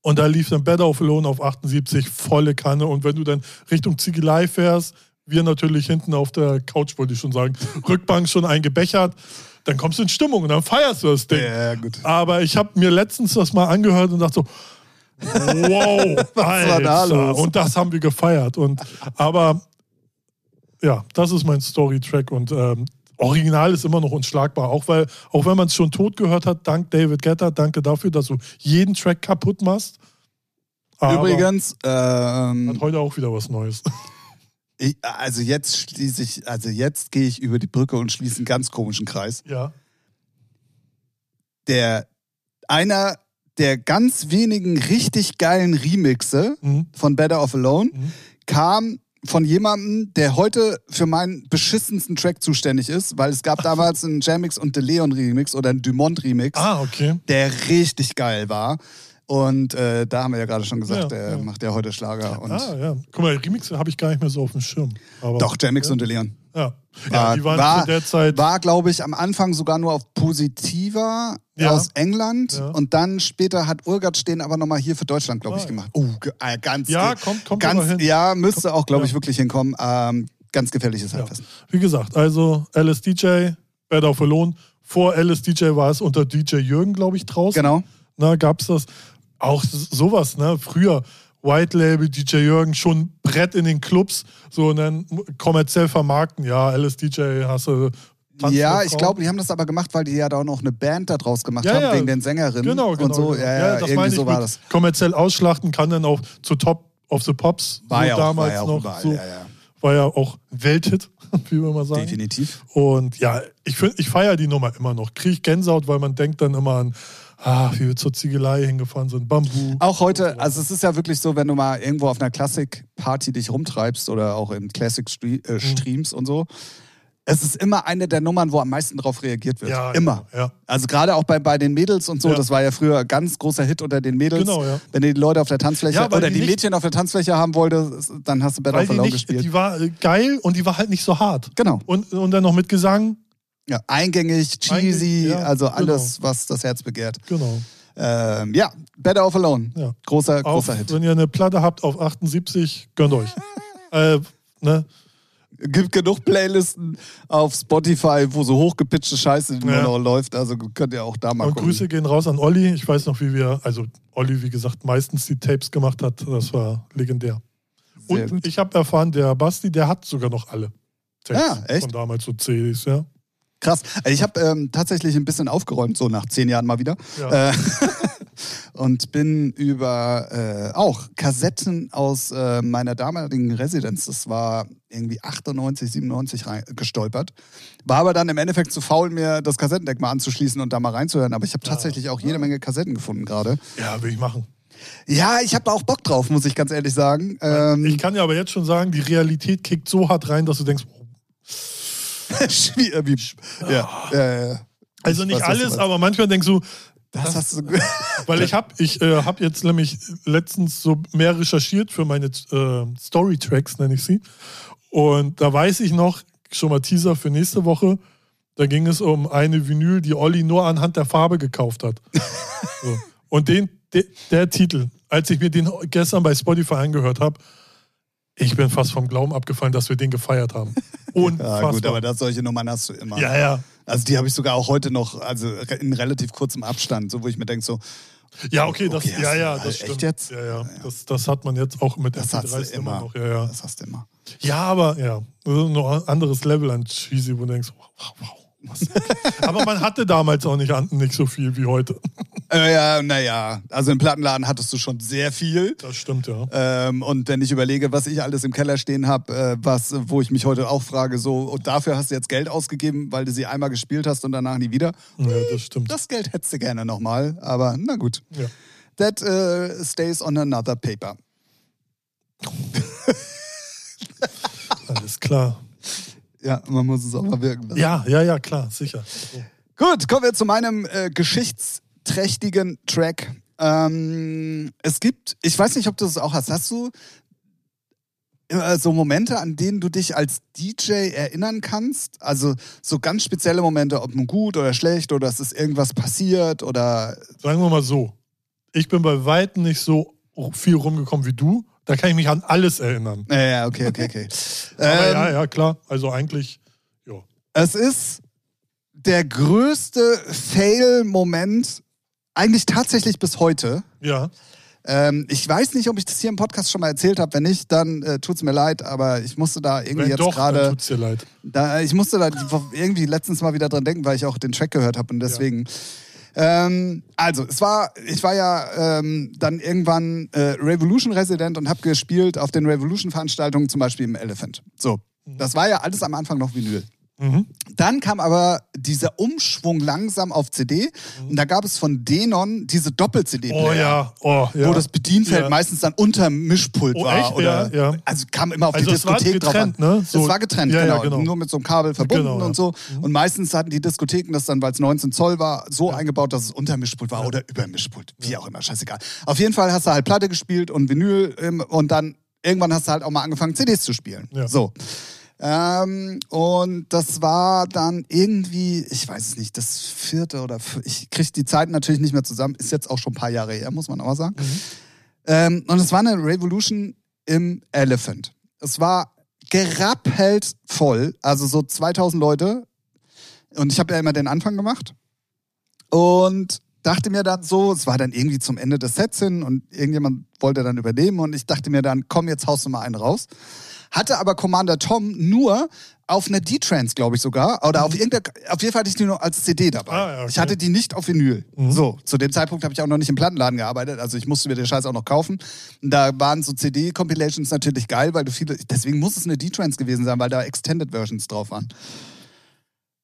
Und da lief dann Better of Alone auf 78, volle Kanne. Und wenn du dann Richtung Ziegelei fährst, wir natürlich hinten auf der Couch, wollte ich schon sagen, Rückbank schon eingebechert, dann kommst du in Stimmung und dann feierst du das Ding. Ja, gut. Aber ich habe mir letztens das mal angehört und dachte so, wow, Was war da los? Und das haben wir gefeiert. Und, aber ja, das ist mein Story-Track und ähm, Original ist immer noch unschlagbar. Auch, weil, auch wenn man es schon tot gehört hat, dank David Guetta, danke dafür, dass du jeden Track kaputt machst. Aber Übrigens, ähm, Hat heute auch wieder was Neues. ich, also jetzt schließe ich, also jetzt gehe ich über die Brücke und schließe einen ganz komischen Kreis. ja. Der einer der ganz wenigen richtig geilen Remixe Mhm. von Better Off Alone Mhm. kam von jemandem, der heute für meinen beschissensten Track zuständig ist, weil es gab damals einen Jamix und De Leon Remix oder einen Dumont Remix, Ah, okay. der richtig geil war. Und äh, da haben wir ja gerade schon gesagt, Ja, der ja. macht ja heute Schlager. Und Ah, ja. Guck mal, Remixe habe ich gar nicht mehr so auf dem Schirm. Aber, Doch, Jamix ja. und Leon. Ja. War, die waren war, zu der Zeit. war glaube ich, am Anfang sogar nur auf Positiva Ja. aus England. Und dann später hat Urgat stehen aber nochmal hier für Deutschland, glaube ich, Ah, gemacht. Oh, äh, ganz. Ja, kommt- kommt ganz, hin. Ja, müsste auch, glaube ich, wirklich hinkommen. Ähm, ganz gefährliches. Halbwissen. Wie gesagt, also LSDJ, Better of Alone. Vor LSDJ war es unter DJ Jürgen, glaube ich, draußen. Genau. Na, gab's das. Auch sowas, ne? Früher White Label, DJ Jürgen, schon Brett in den Clubs, so und dann kommerziell vermarkten. Ja, LSDJ hast du. Tanz Ja, ich glaube, die haben das aber gemacht, weil die ja da auch noch eine Band da draus gemacht Ja, haben, ja. wegen den Sängerinnen Genau, genau. und so. genau. Ja, ja, das irgendwie so war das. Kommerziell ausschlachten kann dann auch zu Top of the Pops. War so ja auch, damals war noch. überall. so. War ja auch Welthit, wie wir mal sagen. Definitiv. Und ja, ich, find- ich feiere die Nummer immer noch. Kriege ich Gänsehaut, weil man denkt dann immer an, ah, wie wir zur Ziegelei hingefahren sind, Bambu. Auch heute, also es ist ja wirklich so, wenn du mal irgendwo auf einer Classic-Party dich rumtreibst oder auch in Mhm. Classic-Streams und so, es ist immer eine der Nummern, wo am meisten drauf reagiert wird. Ja, immer. Ja, ja. Also gerade auch bei, bei den Mädels und so, das war ja früher ein ganz großer Hit unter den Mädels. Genau, ja. Wenn du die Leute auf der Tanzfläche oder die die, nicht- Mädchen auf der Tanzfläche haben wolltest, dann hast du Weil of die Alone nicht, gespielt. die war äh, geil und die war halt nicht so hart. genau. Und, und dann noch mit Gesang. Ja, eingängig, cheesy, Eingängig, ja, also genau. alles, was das Herz begehrt. Genau. Ähm, ja, Better of Alone. Ja. Großer, Auf, großer Hit. wenn ihr eine Platte habt auf 78, gönnt euch. äh, ne? gibt genug Playlisten auf Spotify, wo so hochgepitchte Scheiße nur Ja. noch läuft. Also könnt ihr auch da mal Und gucken. Grüße gehen raus an Olli. Ich weiß noch, wie wir, also Olli, wie gesagt, meistens die Tapes gemacht hat. Das war legendär. Sehr Und gut. ich habe erfahren, der Basti, der hat sogar noch alle Tapes Ah, echt? von damals so CDs, ja. Krass. Also Ich habe ähm, tatsächlich ein bisschen aufgeräumt, so nach zehn Jahren mal wieder. Ja. Äh, und bin über äh, auch Kassetten aus äh, meiner damaligen Residenz, das war irgendwie 98, 97 rein, gestolpert. War aber dann im Endeffekt zu faul, mir das Kassettendeck mal anzuschließen und da mal reinzuhören. Aber ich habe tatsächlich auch jede Menge Kassetten gefunden gerade. Ja, will ich machen. Ja, ich habe da auch Bock drauf, muss ich ganz ehrlich sagen. Ähm, Ich kann ja aber jetzt schon sagen, die Realität kickt so hart rein, dass du denkst, wie, ja, ja, ja. also Ich nicht weiß, alles, aber manchmal denkst du, Das hast du. weil ich habe ich, äh, hab jetzt nämlich letztens so mehr recherchiert für meine äh, Story-Tracks, nenne ich sie. Und da weiß ich noch, schon mal Teaser für nächste Woche, da ging es um eine Vinyl, die Olli nur anhand der Farbe gekauft hat. so. Und den, de, der Titel, als ich mir den gestern bei Spotify angehört habe, ich bin fast vom Glauben abgefallen, dass wir den gefeiert haben. Ja, Unfassbar. gut, aber das, solche Nummern hast du immer. ja, ja. Also die habe ich sogar auch heute noch, also in relativ kurzem Abstand, so wo ich mir denke, so, Ja, okay, das, Okay, ja, ja, echt das stimmt. jetzt? Ja, ja, Das, das hat man jetzt auch mit das hast du MP3s immer noch. Ja, ja. Das hast du immer. ja, aber ja, das ist noch ein anderes Level an Cheesy, wo du denkst, wow, wow. Was? aber man hatte damals auch nicht, nicht so viel wie heute. Äh, ja, naja, also im Plattenladen hattest du schon sehr viel. Das stimmt, ja. Ähm, und wenn ich überlege, was ich alles im Keller stehen habe, äh, was, wo ich mich heute auch frage, so, und dafür hast du jetzt Geld ausgegeben, weil du sie einmal gespielt hast und danach nie wieder. Ja, das stimmt. Das Geld hättest du gerne nochmal, aber na gut. ja. That äh, stays on another paper. Alles klar. Ja, man muss es auch mal wirken lassen. Ja, ja, ja, klar, sicher. Gut, kommen wir zu meinem äh, geschichtsträchtigen Track. Ähm, es gibt, ich weiß nicht, ob du das auch hast. Hast du äh, so Momente, an denen du dich als DJ erinnern kannst? Also so ganz spezielle Momente, ob nun gut oder schlecht oder es ist irgendwas passiert oder. Sagen wir mal so. Ich bin bei Weitem nicht so viel rumgekommen wie du. Da kann ich mich an alles erinnern. Ja, ja okay, okay, okay. Aber Ähm, ja, ja, klar. Also eigentlich, ja. Es ist der größte Fail-Moment, eigentlich tatsächlich bis heute. Ja. Ähm, ich weiß nicht, ob ich das hier im Podcast schon mal erzählt habe. Wenn nicht, dann äh, tut's mir leid, aber ich musste da irgendwie Wenn jetzt gerade. tut's dir leid. Da, ich musste da irgendwie letztens mal wieder dran denken, weil ich auch den Track gehört habe und deswegen. Ähm, also, es war, ich war ja ähm, dann irgendwann äh, Revolution-Resident und habe gespielt auf den Revolution-Veranstaltungen, zum Beispiel im Elephant. So, das war ja alles am Anfang noch Vinyl. Mhm. Dann kam aber dieser Umschwung langsam auf CD und da gab es von Denon diese Doppel-CD. Oh ja, oh ja. Wo das Bedienfeld Ja. meistens dann unterm Mischpult Oh, war. Oder. Also kam immer auf Also die Diskothek getrennt, drauf an. ne? So- es war getrennt, genau. genau. Nur mit so einem Kabel verbunden Genau, und so. Und meistens hatten die Diskotheken das dann, weil es 19 Zoll war, so eingebaut, dass es unter Mischpult war oder über Mischpult. Wie auch immer, scheißegal. Auf jeden Fall hast du halt Platte gespielt und Vinyl ähm, und dann irgendwann hast du halt auch mal angefangen, CDs zu spielen. So. Ähm, und das war dann irgendwie, ich weiß es nicht, das vierte oder f- ich kriege die Zeiten natürlich nicht mehr zusammen, ist jetzt auch schon ein paar Jahre her, muss man aber sagen. Ähm, und es war eine Revolution im Elephant. Es war gerappelt voll, also so 2000 Leute. Und ich habe ja immer den Anfang gemacht. Und dachte mir dann so, es war dann irgendwie zum Ende des Sets hin und irgendjemand wollte dann übernehmen und ich dachte mir dann, komm, jetzt haust du mal einen raus. Hatte aber Commander Tom nur auf einer D-Trance, glaube ich sogar, oder auf irgendeiner, auf jeden Fall hatte ich die nur als CD dabei. Ah, okay. Ich hatte die nicht auf Vinyl. So, zu dem Zeitpunkt habe ich auch noch nicht im Plattenladen gearbeitet, also ich musste mir den Scheiß auch noch kaufen. Und da waren so CD-Compilations natürlich geil, weil du viele, deswegen muss es eine D-Trance gewesen sein, weil da Extended Versions drauf waren.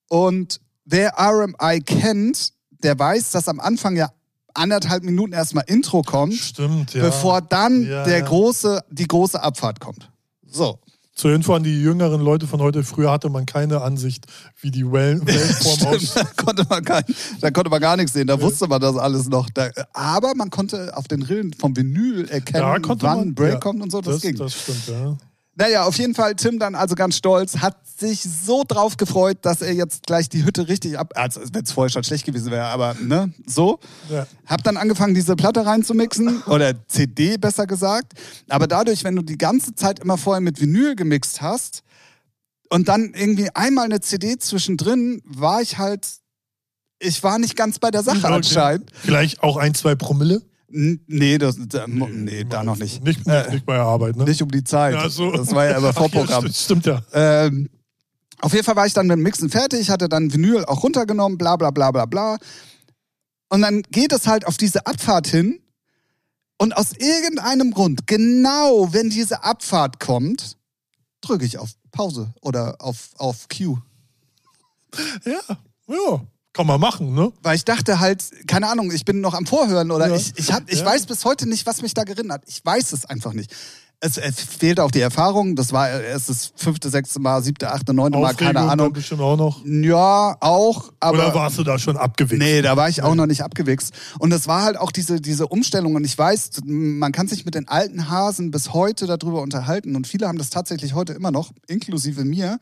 Und wer RMI kennt, der weiß, dass am Anfang ja anderthalb Minuten erstmal Intro kommt, Stimmt, ja. bevor dann Ja, der ja. große, die große Abfahrt kommt. So. Zur Info an die jüngeren Leute von heute, früher hatte man keine Ansicht, wie die Well Wellenform aussieht. da, konnte man gar, da konnte man gar nichts sehen, da wusste man das alles noch. Da, aber man konnte auf den Rillen vom Vinyl erkennen, wann man, Break ja, kommt und so, das, das, ging. Das stimmt, ja. Naja, auf jeden Fall, Tim dann also ganz stolz, hat sich so drauf gefreut, dass er jetzt gleich die Hütte richtig ab. Also, wenn es vorher schon schlecht gewesen wäre, aber ne, so. Ja. Hab dann angefangen, diese Platte reinzumixen, oder CD besser gesagt. Aber dadurch, wenn du die ganze Zeit immer vorher mit Vinyl gemixt hast und dann irgendwie einmal eine CD zwischendrin, war ich halt. Ich war nicht ganz bei der Sache Okay. anscheinend. Vielleicht auch ein, zwei Promille? Nee, das, da, nee, da noch nicht. Nicht, Äh, nicht bei der Arbeit, ne? Nicht um die Zeit. Ja, so. Das war ja Ach, Vorprogramm. Stimmt, stimmt ja. Ähm, auf jeden Fall war ich dann mit dem Mixen fertig, hatte dann Vinyl auch runtergenommen, bla bla bla bla bla. Und dann geht es halt auf diese Abfahrt hin. Und aus irgendeinem Grund, genau wenn diese Abfahrt kommt, drücke ich auf Pause oder auf, auf Q. Ja, ja. Kann man machen, ne? Weil ich dachte halt, keine Ahnung, ich bin noch am Vorhören oder Ja. ich, ich, hab, ich Ja. weiß bis heute nicht, was mich da geritten hat. Ich weiß es einfach nicht. Es, es fehlt auch die Erfahrung. Das war erst das fünfte, sechste Mal, siebte, achte, neunte Mal, keine Ahnung. bestimmt auch noch. Ja, auch, aber. Oder warst du da schon abgewickelt? Nee, da war ich auch noch nicht abgewichst. Und es war halt auch diese, diese Umstellung. Und ich weiß, man kann sich mit den alten Hasen bis heute darüber unterhalten. Und viele haben das tatsächlich heute immer noch, inklusive mir,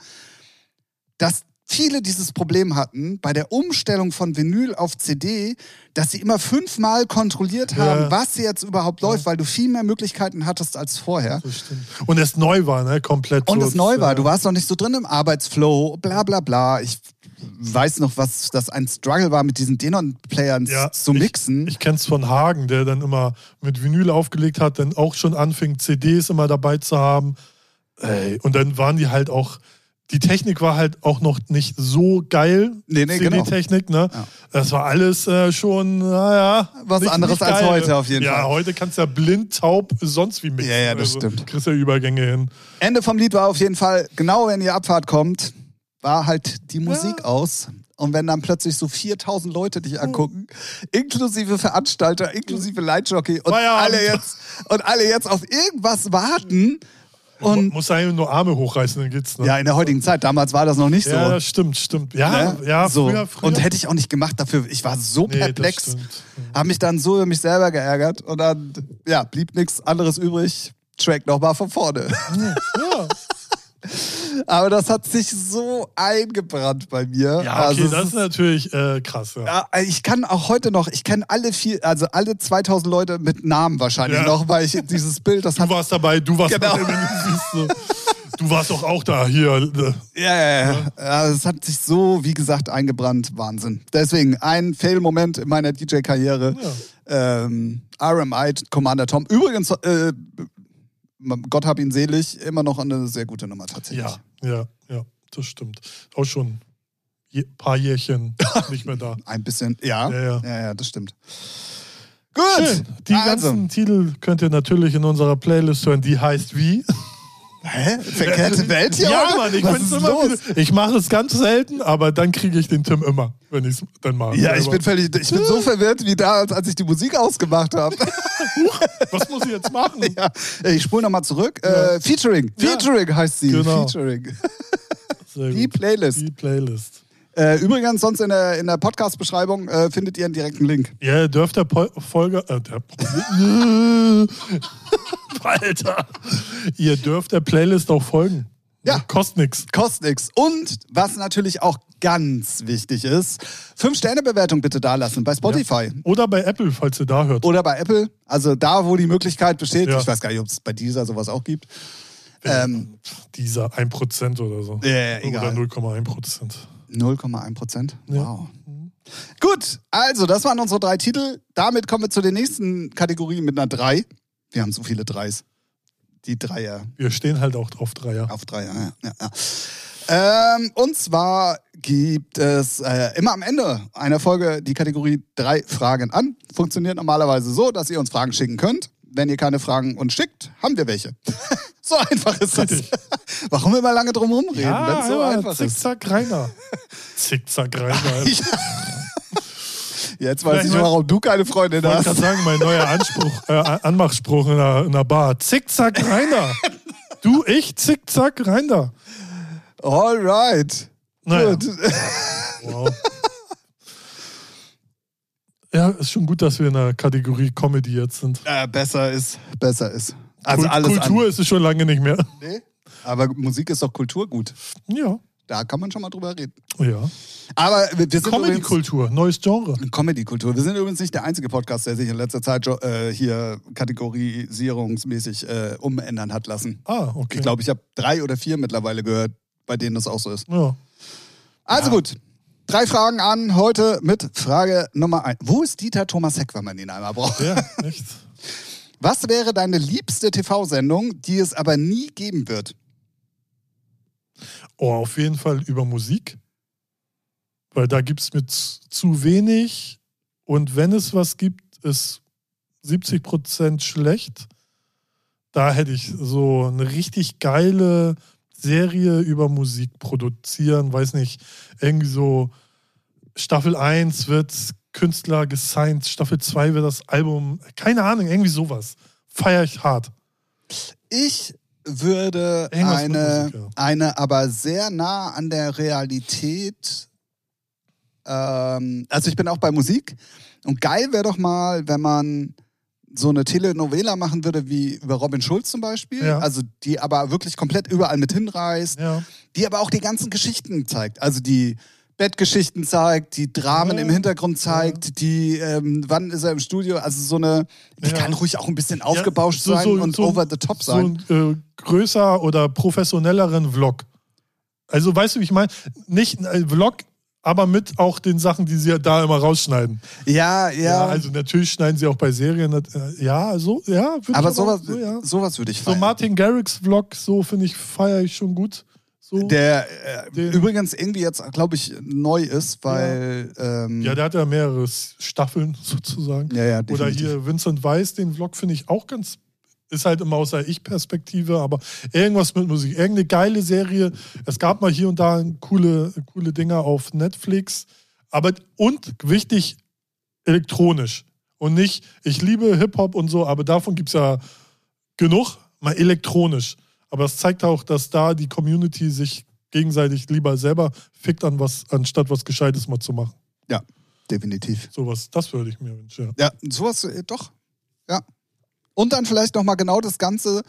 dass viele dieses Problem hatten bei der Umstellung von Vinyl auf CD, dass sie immer fünfmal kontrolliert haben, Ja. was jetzt überhaupt läuft, weil du viel mehr Möglichkeiten hattest als vorher. Das. Und es neu war, ne? Komplett. Und es neu war. äh, Du warst noch nicht so drin im Arbeitsflow, bla bla bla. Ich weiß noch, was das ein Struggle war, mit diesen Denon-Playern Ja, zu mixen. Ich, ich kenn's von Hagen, der dann immer mit Vinyl aufgelegt hat, dann auch schon anfing, CDs immer dabei zu haben. Ey, und dann waren die halt auch. Die Technik war halt auch noch nicht so geil. Nee, nee, genau. CD-Technik, ne? Ja. Das war alles äh, schon, naja. Was anderes als geil. heute auf jeden ja, Fall. Ja, heute kannst du ja blind, taub, sonst wie mixen. Ja, ja, das also, stimmt. Kriegst ja Übergänge hin. Ende vom Lied war auf jeden Fall, genau wenn die Abfahrt kommt, war halt die Musik aus. Und wenn dann plötzlich so 4000 Leute dich angucken, inklusive Veranstalter, inklusive Lightjockey und alle jetzt und alle jetzt auf irgendwas warten und Muss eigentlich nur Arme hochreißen, dann geht's. Ne? ja, in der heutigen Zeit, damals war das noch nicht Ja, so. das stimmt, stimmt. Ja, Ne? ja, so. früher, früher. Und hätte ich auch nicht gemacht dafür. Ich war so Nee, perplex, stimmt. habe mich dann so über mich selber geärgert und dann ja, blieb nichts anderes übrig, Track nochmal von vorne. Ja, Aber das hat sich so eingebrannt bei mir. ja okay, Also, das ist natürlich äh, krass. Ja. Ja, ich kann auch heute noch, ich kenne alle vier, also alle 2000 Leute mit Namen wahrscheinlich Ja. noch, weil ich dieses Bild, das Du hat. warst dabei, du warst Genau. dabei, du. Du warst doch auch da hier. äh, Ja, ja, ja. ja. Es hat sich so, wie gesagt, eingebrannt. Wahnsinn. Deswegen ein Fail-Moment in meiner DJ-Karriere. Ähm, RMI, Commander Tom. Übrigens, äh, Gott hab ihn selig, immer noch eine sehr gute Nummer tatsächlich. Ja, ja, ja, das stimmt. Auch schon ein paar Jährchen nicht mehr da. Ein bisschen, ja. Ja, ja. ja, ja, das stimmt. Gut. Schön. Die also, ganzen Titel könnt ihr natürlich in unserer Playlist hören. Die heißt wie? Hä? Verkehrte Welt hier? ja, heute? Mann, ich Was immer los? Ich mache es ganz selten, aber dann kriege ich den Tim immer, wenn ich es dann mache. Ja, ich bin völlig, ich bin so verwirrt wie da, als- ich die Musik ausgemacht habe. Was muss ich jetzt machen? ja, ich spule nochmal zurück. Äh, Featuring. Ja. Featuring heißt sie. Genau. Featuring. Die. Playlist. Die Playlist. Äh, übrigens, sonst in der, in der Podcast-Beschreibung äh, findet ihr einen direkten Link. Ja, ihr dürft der po Folge. Äh, der Alter. Ihr dürft der Playlist auch folgen. Ja. Kostet nichts. Kostet nix. Und was natürlich auch ganz wichtig ist, Fünf-Sterne-Bewertung bitte dalassen bei Spotify. Oder bei Apple, falls ihr da hört. Oder bei Apple, also da, wo die Möglichkeit besteht. Ja. Ich weiß gar nicht, ob es bei dieser sowas auch gibt. Ähm, Dieser 1% oder so. Ja, ja, egal. Oder 0,1%. 0,1 Prozent. Ja. Wow. Gut, also das waren unsere drei Titel. Damit kommen wir zu der nächsten Kategorie mit einer 3. Wir haben so viele Dreis. Die Dreier Wir stehen halt auch drauf Dreier. auf Dreier. Ja, ja, ja. Ähm, und zwar gibt es äh, immer am Ende einer Folge die Kategorie drei Fragen an. Funktioniert normalerweise so, dass ihr uns Fragen schicken könnt. Wenn ihr keine Fragen uns schickt, haben wir welche. so einfach ist das. Warum immer lange drum rumreden, wenn es so ja, einfach ist? Zickzack Rainer. Zickzack Rainer. Ich Jetzt weiß Vielleicht ich, warum du keine Freundin wollte hast. gerade sagen, mein neuer Anspruch, äh, Anmachspruch in der, in der Bar. Zickzack Rainer. Du, ich, Zickzack Rainer. Alright. Naja. Gut. Wow. Ja, ist schon gut, dass wir in der Kategorie Comedy jetzt sind. Äh, besser ist, besser ist. Also Kult- alles Kultur ist es schon lange nicht mehr. An. Nee? Aber Musik ist doch Kulturgut. Ja, Da kann man schon mal drüber reden. ja. Aber wir wir sind. Comedy-Kultur, neues Genre. Comedy-Kultur. Wir sind übrigens nicht der einzige Podcast, der sich in letzter Zeit äh, hier kategorisierungsmäßig äh, umändern hat lassen. Ah, okay. Ich glaube, ich habe drei oder vier mittlerweile gehört, bei denen das auch so ist. Ja. Also gut. Drei Fragen an heute mit Frage Nummer eins. Wo ist Dieter Thomas Heck, wenn man ihn einmal braucht? Ja, echt. Was wäre deine liebste TV-Sendung, die es aber nie geben wird? Oh, auf jeden Fall über Musik. Weil da gibt es mit zu wenig und wenn es was gibt, ist 70 Prozent schlecht. Da hätte ich so eine richtig geile Serie über Musik produzieren, weiß nicht, irgendwie so Staffel 1 wird Künstler gesigned, Staffel 2 wird das Album, keine Ahnung, irgendwie sowas. Feier ich hart. Ich würde Irgendwas eine, Musik, ja. eine aber sehr nah an der Realität. Ähm, also ich bin auch bei Musik. Und geil wäre doch mal, wenn man so eine Telenovela machen würde, wie über Robin Schulz zum Beispiel. Ja. Also die aber wirklich komplett überall mit hinreißt. Ja. Die aber auch die ganzen Geschichten zeigt. Also die Bettgeschichten zeigt, die Dramen Ja. im Hintergrund zeigt, die, ähm, wann ist er im Studio? Also so eine, die kann ruhig auch ein bisschen aufgebauscht so- sein so- und so- over the top sein. so einen äh, größer oder professionelleren Vlog. Also weißt du, wie ich meine? Nicht ein Vlog, aber mit auch den Sachen, die sie da immer rausschneiden. Ja, ja. Ja, also natürlich schneiden sie auch bei Serien. äh, Ja, so, ja. aber sowas, so, ja. sowas würde ich so feiern. Martin Garrix Vlog, so finde ich, feiere ich schon gut. So. der äh, übrigens irgendwie jetzt, glaube ich, neu ist, weil. Ähm, ja, der hat ja mehrere Staffeln sozusagen. Ja, ja, Oder definitiv. hier Vincent Weiss, den Vlog finde ich auch ganz. Ist halt immer aus der Ich-Perspektive, aber irgendwas mit Musik. Irgendeine geile Serie. Es gab mal hier und da coole, coole Dinger auf Netflix. Aber und wichtig, elektronisch. Und nicht, ich liebe Hip-Hop und so, aber davon gibt es ja genug, mal elektronisch. Aber es zeigt auch, dass da die Community sich gegenseitig lieber selber fickt, an was, anstatt was Gescheites mal zu machen. ja, definitiv. Sowas, das würde ich mir wünschen. Ja. Ja, sowas, äh, doch. Ja. Und dann vielleicht nochmal genau das Ganze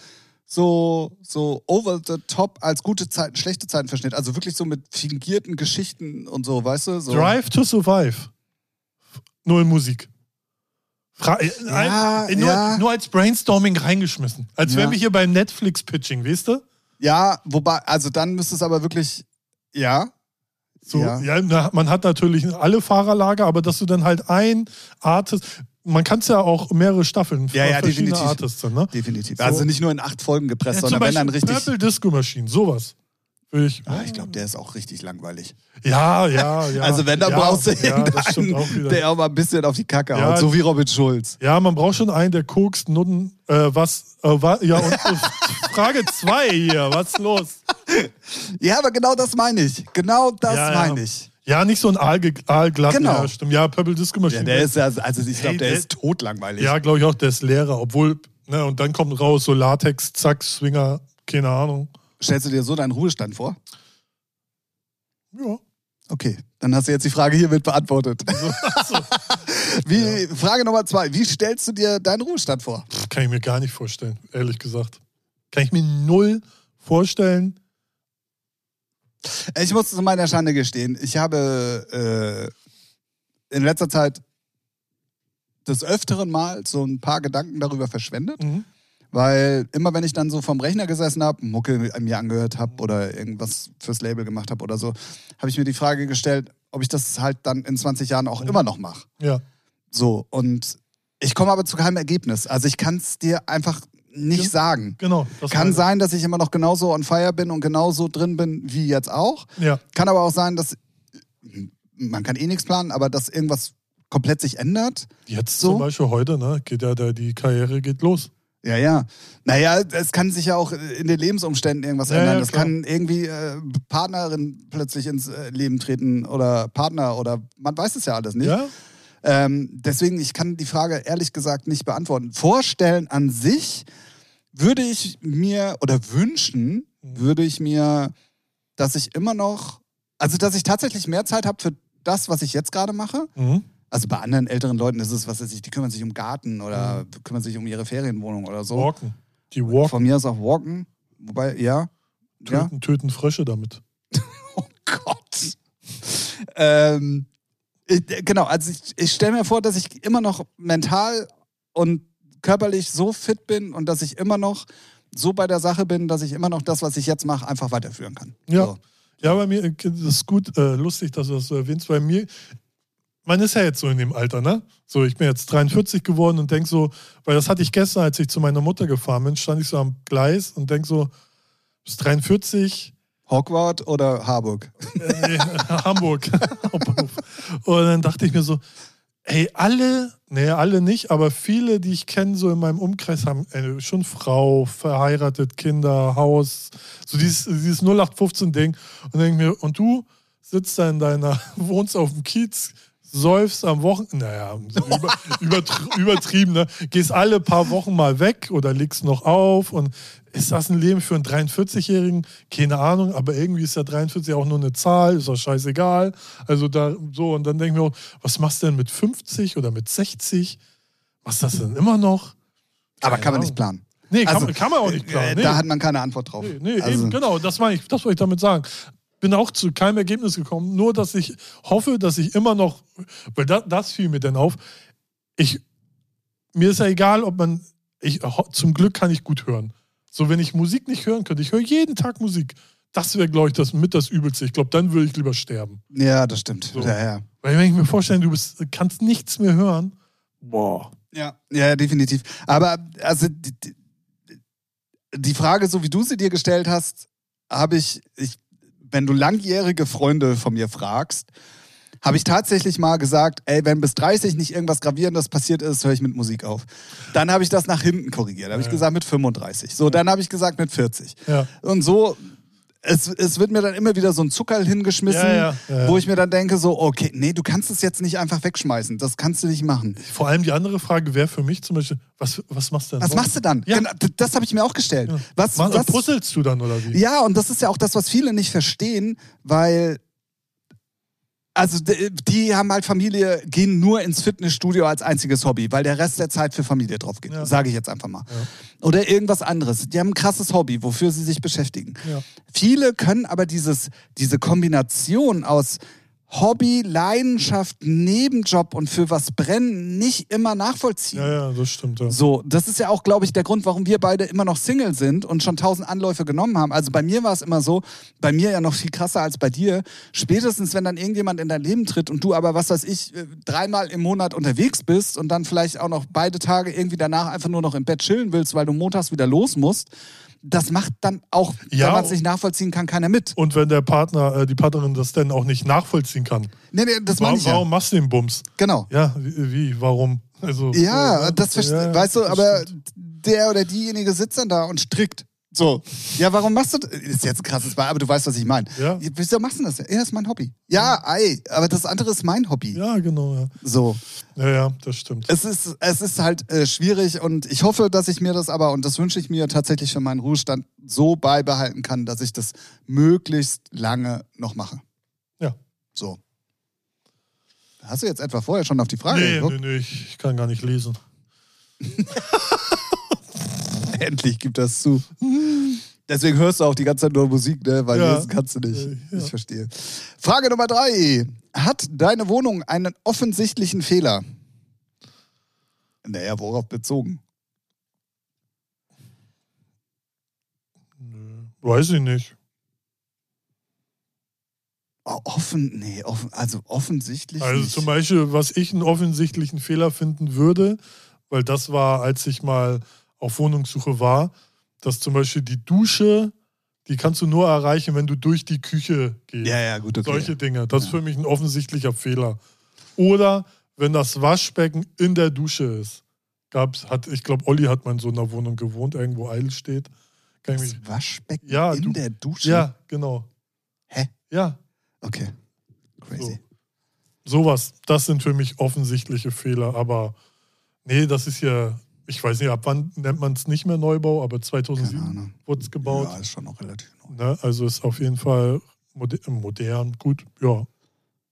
so, so over the top als gute Zeiten, schlechte Zeiten verschnitt. Also wirklich so mit fingierten Geschichten und so, weißt du? So. Drive to Survive. Null Musik. Fra Ja, ein, nur, ja. nur als Brainstorming reingeschmissen. Als Ja. wären wir hier beim Netflix-Pitching, weißt du? Ja, wobei, also dann müsste es aber wirklich, ja. So, Ja. ja. man hat natürlich alle Fahrerlager, aber dass du dann halt ein Artist, man kann es ja auch mehrere Staffeln Ja, ja, verschiedene definitiv. Artists, dann, ne? Definitiv. So. Also nicht nur in acht Folgen gepresst, Ja, sondern wenn dann richtig. Purple Disco Machine, sowas. Ich. Ah, ich glaube, der ist auch richtig langweilig. Ja, ja, ja. also wenn, dann ja, brauchst du ja, irgendeinen, auch wieder. der auch mal ein bisschen auf die Kacke Ja, haut, so wie Robin Schulz. Ja, man braucht schon einen, der kokst, Nutten, äh, was, äh, wa, ja, und äh, Frage zwei hier, was ist los? Ja, aber genau das meine ich. Genau das Ja, ja. meine ich. Ja, nicht so ein Aalge Aalglatt, Genau. ja, stimmt. Ja, Purple Disco Machine. Ja, der ist ja, also ich glaube, Hey, der der- ist totlangweilig. Ja, glaube ich auch, der ist Lehrer, obwohl, ne, und dann kommt raus so Latex, Zack, Swinger, keine Ahnung. Stellst du dir so deinen Ruhestand vor? Ja. Okay, dann hast du jetzt die Frage hiermit beantwortet. So, Wie, Frage Nummer zwei. Wie stellst du dir deinen Ruhestand vor? kann ich mir gar nicht vorstellen, ehrlich gesagt. Kann ich mir null vorstellen. Ich muss zu meiner Schande gestehen, ich habe äh, in letzter Zeit des öfteren Mal so ein paar Gedanken darüber verschwendet, Mhm. weil immer wenn ich dann so vom Rechner gesessen habe, Mucke mir angehört habe oder irgendwas fürs Label gemacht habe oder so, habe ich mir die Frage gestellt, ob ich das halt dann in 20 Jahren auch immer noch mache. Ja. So, und ich komme aber zu keinem Ergebnis. Also ich kann es dir einfach nicht Ja. sagen. Genau. Kann sein, dass ich immer noch genauso on fire bin und genauso drin bin wie jetzt auch. Ja. Kann aber auch sein, dass man kann eh nichts planen, aber dass irgendwas komplett sich ändert. Jetzt So? zum Beispiel heute, ne, geht ja der, die Karriere geht los. Ja, ja. Naja, es kann sich ja auch in den Lebensumständen irgendwas Ja, ändern. ja, Es kann irgendwie äh, Partnerin plötzlich ins äh, Leben treten oder Partner oder man weiß es ja alles nicht. Ja? Ähm, deswegen, ich kann die Frage ehrlich gesagt nicht beantworten. Vorstellen an sich würde ich mir oder wünschen, Mhm. würde ich mir, dass ich immer noch, also dass ich tatsächlich mehr Zeit habe für das, was ich jetzt gerade mache. Mhm. Also bei anderen älteren Leuten ist es, was weiß ich, die kümmern sich um Garten oder kümmern sich um ihre Ferienwohnung oder so. Walken. Die walken, Von mir aus auch walken. Wobei, ja. Ja. töten, töten Frösche damit. Oh Gott. ähm, ich, genau, also ich, ich stelle mir vor, dass ich immer noch mental und körperlich so fit bin und dass ich immer noch so bei der Sache bin, dass ich immer noch das, was ich jetzt mache, einfach weiterführen kann. Ja. So. Ja, bei mir, äh, das ist gut, äh, lustig, dass du das so erwähnst. Bei mir, man ist ja jetzt so in dem Alter, ne? So, ich bin jetzt 43 geworden und denk so, weil das hatte ich gestern, als ich zu meiner Mutter gefahren bin, stand ich so am Gleis und denk so, bis 43, Hogwarts oder Harburg? äh, Hamburg. Hauptbahnhof. und dann dachte ich mir so, ey, alle, nee, alle nicht, aber viele, die ich kenne, so in meinem Umkreis, haben äh, schon Frau, verheiratet, Kinder, Haus, so dieses, dieses 0815-Ding. Und denk mir, und du sitzt da in deiner, wohnst auf dem Kiez, säufst am Wochenende, naja, über, übertr- übertrieben, ne? Gehst alle paar Wochen mal weg oder legst noch auf und ist das ein Leben für einen 43-Jährigen? Keine Ahnung, aber irgendwie ist ja 43 auch nur eine Zahl, ist doch scheißegal. Also da so, und dann denken wir auch, was machst du denn mit 50 oder mit 60? Was das denn immer noch? Aber Keine kann man nicht planen. Nee, kann, Also, man- kann man auch nicht planen. Äh, Nee. Da hat man keine Antwort drauf. Nee, nee also, eben, genau, das ich, das wollte ich damit sagen. Bin auch zu keinem Ergebnis gekommen, nur dass ich hoffe, dass ich immer noch, weil das, das fiel mir denn auf, ich, mir ist ja egal, ob man, ich, zum Glück kann ich gut hören. So, wenn ich Musik nicht hören könnte, ich höre jeden Tag Musik. Das wäre, glaube ich, das mit das Übelste. Ich glaube, dann würde ich lieber sterben. Ja, das stimmt. So. Ja, ja. Weil wenn ich mir vorstelle, du bist, kannst nichts mehr hören, boah. Ja, ja, definitiv. Aber also die, die- die Frage, so wie du sie dir gestellt hast, habe ich, ich, wenn du langjährige Freunde von mir fragst, habe ich tatsächlich mal gesagt, ey, wenn bis 30 nicht irgendwas Gravierendes passiert ist, höre ich mit Musik auf. Dann habe ich das nach hinten korrigiert. habe ich Ja. gesagt mit 35. So, dann habe ich gesagt mit 40. Ja. Und so, es, es wird mir dann immer wieder so ein Zuckerl hingeschmissen, Ja, ja, wo ich mir dann denke, so, okay, nee, du kannst es jetzt nicht einfach wegschmeißen. Das kannst du nicht machen. Vor allem die andere Frage wäre für mich zum Beispiel, was, was machst du denn Was sonst? machst du dann? Ja. Genau, das habe ich mir auch gestellt. Was, Mach- was, Puzzelst du dann oder wie? ja, und das ist ja auch das, was viele nicht verstehen, weil Also die haben halt Familie, gehen nur ins Fitnessstudio als einziges Hobby, weil der Rest der Zeit für Familie drauf geht. Ja. Sage ich jetzt einfach mal. Oder irgendwas anderes. Die haben ein krasses Hobby, wofür sie sich beschäftigen. Ja. Viele können aber dieses, diese Kombination aus Hobby, Leidenschaft, Nebenjob und für was brennen nicht immer nachvollziehen. Ja, ja, das stimmt. Ja. So, das ist ja auch, glaube ich, der Grund, warum wir beide immer noch Single sind und schon tausend Anläufe genommen haben. Also bei mir war es immer so, bei mir ja noch viel krasser als bei dir. Spätestens, wenn dann irgendjemand in dein Leben tritt und du aber, was weiß ich, äh, dreimal im Monat unterwegs bist und dann vielleicht auch noch beide Tage irgendwie danach einfach nur noch im Bett chillen willst, weil du montags wieder los musst, das macht dann auch, Ja. wenn man es nicht nachvollziehen kann, keiner mit. Und wenn der Partner, äh, die Partnerin das dann auch nicht nachvollziehen kann. Nee, nee, das meine Warum, ich ja. warum machst du den Bums? Genau. Ja, wie, wie warum? Also, Ja, äh, das ja, weißt du, das aber stimmt. der oder diejenige sitzt dann da und strickt. So. Ja, warum machst du das? Ist jetzt ein krasses Beispiel, aber du weißt, was ich meine. Ja. Wieso machst du das? Ja, das ist mein Hobby. Ja, ei, aber das andere ist mein Hobby. Ja, genau, ja. So. Ja, ja, das stimmt. Es ist, es ist halt äh, schwierig und ich hoffe, dass ich mir das aber, und das wünsche ich mir tatsächlich für meinen Ruhestand, so beibehalten kann, dass ich das möglichst lange noch mache. Ja. So. Hast du jetzt etwa vorher schon auf die Frage Nee, geguckt? nee, nee, ich, ich kann gar nicht lesen. Endlich gibt das zu. Deswegen hörst du auch die ganze Zeit nur Musik, ne? Weil Ja. lesen kannst du nicht. Äh, ja. Ich verstehe. Frage Nummer drei. Hat deine Wohnung einen offensichtlichen Fehler? Naja, worauf bezogen? Weiß ich nicht. Oh, offen, nee, offen, also offensichtlich. Also nicht. zum Beispiel, was ich einen offensichtlichen Fehler finden würde, weil das war, als ich mal auf Wohnungssuche war, dass zum Beispiel die Dusche, die kannst du nur erreichen, wenn du durch die Küche gehst. Ja, ja, gut, okay. Solche Dinge. Das ist für mich ein offensichtlicher Fehler. Oder wenn das Waschbecken in der Dusche ist. Gab's, hat, ich glaube, Olli hat mal in so einer Wohnung gewohnt, irgendwo Eil steht. Kann ich mich, das Waschbecken Ja, in du- der Dusche? ja, genau. Hä? Ja, Okay. Crazy. sowas. Das sind für mich offensichtliche Fehler. Aber nee, das ist ja, ich weiß nicht, ab wann nennt man es nicht mehr Neubau, aber Keine 2007 Ahnung. wurde es gebaut. Ja, ist schon noch relativ neu. Ne? Also ist auf jeden Fall moder modern, gut, ja.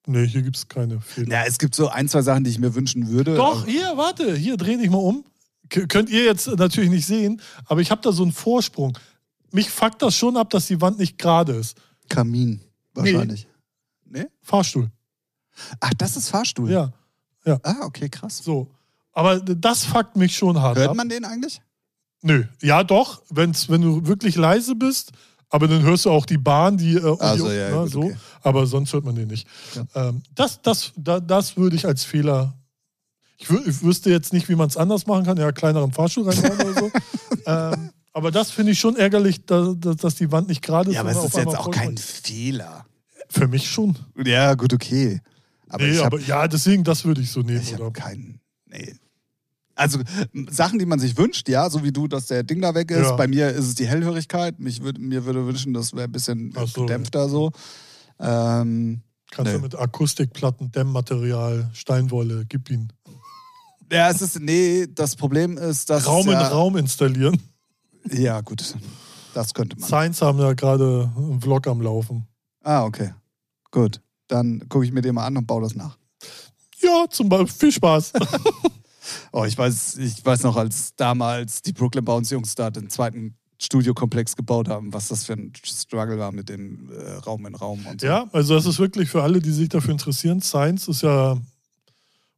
Nee, hier gibt es keine Fehler. Ja, es gibt so ein, zwei Sachen, die ich mir wünschen würde. Doch, hier, warte, hier dreh dich mal um. K könnt ihr jetzt natürlich nicht sehen, aber ich habe da so einen Vorsprung. Mich fuckt das schon ab, dass die Wand nicht gerade ist. Kamin, wahrscheinlich. Nee. Fahrstuhl. Ach, das ist Fahrstuhl. Ja, Ah, okay, krass. so. Aber das fuckt mich schon hart Hört ab. man den eigentlich? Nö, ja doch, wenn's, wenn du wirklich leise bist, aber dann hörst du auch die Bahn, die, äh, Also, die ja, ne, gut, so, okay. aber sonst hört man den nicht. Ja. Ähm, das, das, da, das würde ich als Fehler. Ich, wü ich wüsste jetzt nicht, wie man es anders machen kann, ja, kleineren Fahrstuhl reinbauen oder so. ähm, aber das finde ich schon ärgerlich, dass, dass, die Wand nicht gerade ist. Ja, aber es ist jetzt auch kein Fehler. Für mich schon. Ja, gut, okay. Aber nee, aber habe ja, deswegen, das würde ich so nehmen. ich Oder? hab keinen. Nee. Also Sachen, die man sich wünscht, ja, so wie du, dass der Ding da weg ist. Ja. Bei mir ist es die Hellhörigkeit. Mich würd, mir würde wünschen, das wäre ein bisschen Ach so. gedämpfter so. Ähm, Kannst Nee. du mit Akustikplatten, Dämmmaterial, Steinwolle, gib ihn. ja, es ist, nee, das Problem ist, dass. Raum in ja, Raum installieren. Ja, gut. Das könnte man. Science haben ja gerade einen Vlog am Laufen. Ah, okay. Gut. Dann gucke ich mir den mal an und baue das nach. Ja, zum Beispiel. Viel Spaß. Oh, ich weiß, ich weiß noch, als damals die Brooklyn Bounce Jungs da den zweiten Studiokomplex gebaut haben, was das für ein Struggle war mit dem äh, Raum in Raum und so. ja, also das ist wirklich für alle, die sich dafür interessieren. Science ist ja,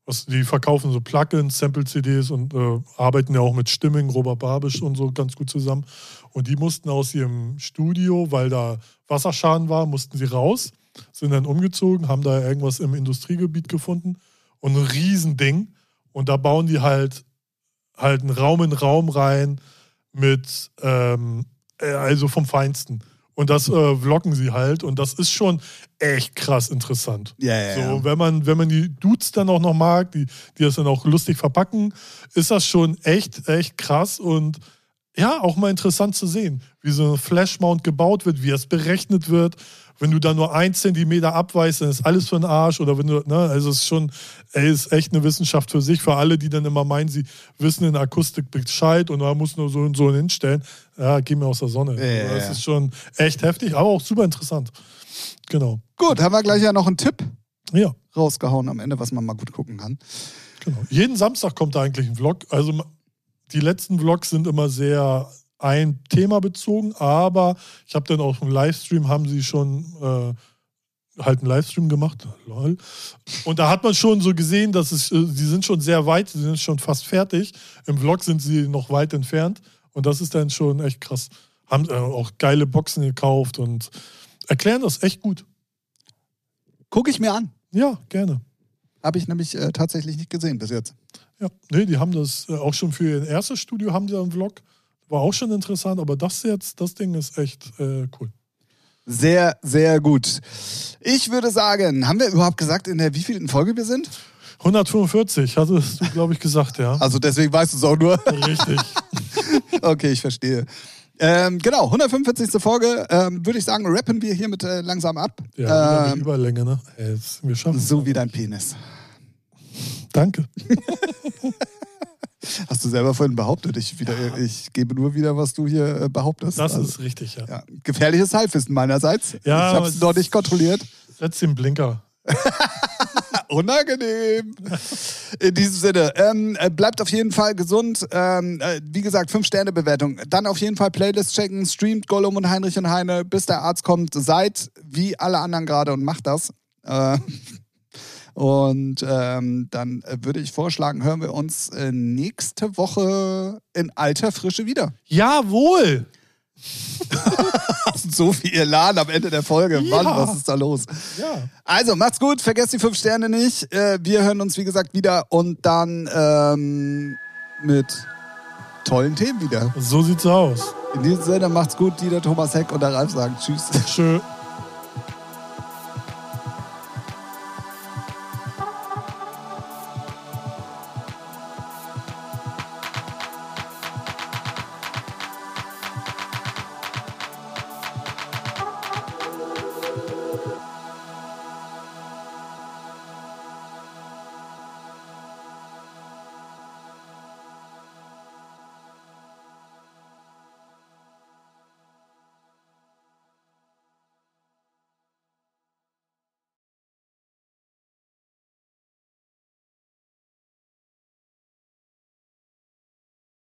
was, die verkaufen so Plugins, Sample-CDs und äh, arbeiten ja auch mit Stimming, Robert Babisch und so ganz gut zusammen. Und die mussten aus ihrem Studio, weil da Wasserschaden war, mussten sie raus, sind dann umgezogen, haben da irgendwas im Industriegebiet gefunden und ein Riesending. Und da bauen die halt halt einen Raum in Raum rein mit, ähm, äh, also vom Feinsten. Und das äh, vloggen sie halt und das ist schon echt krass interessant. Ja, ja, So, ja. wenn man, wenn man die Dudes dann auch noch mag, die, die das dann auch lustig verpacken, ist das schon echt, echt krass und ja, auch mal interessant zu sehen, wie so ein Flashmount gebaut wird, wie es berechnet wird. Wenn du da nur ein Zentimeter abweichst, dann ist alles für den Arsch. Oder wenn du, ne, also es ist schon, ey, ist echt eine Wissenschaft für sich, für alle, die dann immer meinen, sie wissen in Akustik Bescheid und da muss nur so und so hinstellen. Ja, geh mir aus der Sonne. Ja, das ja. ist schon echt heftig, aber auch super interessant. Genau. Gut, haben wir gleich ja noch einen Tipp. Ja, rausgehauen am Ende, was man mal gut gucken kann. genau. Jeden Samstag kommt da eigentlich ein Vlog. Also die letzten Vlogs sind immer sehr ein Thema bezogen, aber ich habe dann auch einen Livestream, haben sie schon äh, halt einen Livestream gemacht. Lol. Und da hat man schon so gesehen, dass es, äh, sie sind schon sehr weit, sie sind schon fast fertig. Im Vlog sind sie noch weit entfernt und das ist dann schon echt krass. Haben äh, auch geile Boxen gekauft und erklären das echt gut. Gucke ich mir an. Ja, gerne. Habe ich nämlich äh, tatsächlich nicht gesehen bis jetzt. Ja, nee, die haben das äh, auch schon für ihr erstes Studio, haben sie einen Vlog. War auch schon interessant, aber das jetzt, das Ding ist echt äh, cool. Sehr, sehr gut. Ich würde sagen, haben wir überhaupt gesagt, in der wievielten Folge wir sind? 145, hattest du, glaube ich, gesagt, ja. Also deswegen weißt du es auch nur. Richtig. Okay, ich verstehe. Ähm, genau, 145. Folge, ähm, würde ich sagen, rappen wir hiermit äh, langsam ab. Ja, ähm, Überlänge, ne? Ey, wir schaffen so wie dein Penis. Danke. Hast du selber vorhin behauptet. Ich, wieder, ich gebe nur wieder, was du hier äh, behauptest. Das Also, ist richtig, ja. ja, gefährliches Halbwissen meinerseits. Ja, ich habe es es- noch nicht kontrolliert. Setz den Blinker. Unangenehm. In diesem Sinne, ähm, äh, bleibt auf jeden Fall gesund. Ähm, äh, wie gesagt, 5-Sterne-Bewertung. Dann auf jeden Fall Playlist checken, streamt Gollum und Heinrich und Heine, bis der Arzt kommt. Seid wie alle anderen gerade und macht das. Äh, und ähm, dann äh, würde ich vorschlagen, hören wir uns äh, nächste Woche in alter Frische wieder. Jawohl! So viel Elan am Ende der Folge. Ja. Mann, was ist da los? Ja. Also, macht's gut, vergesst die fünf Sterne nicht. Äh, wir hören uns, wie gesagt, wieder und dann ähm, mit tollen Themen wieder. So sieht's aus. In diesem Sinne, macht's gut. Dieter Thomas Heck und der Ralf sagen Tschüss. Tschö.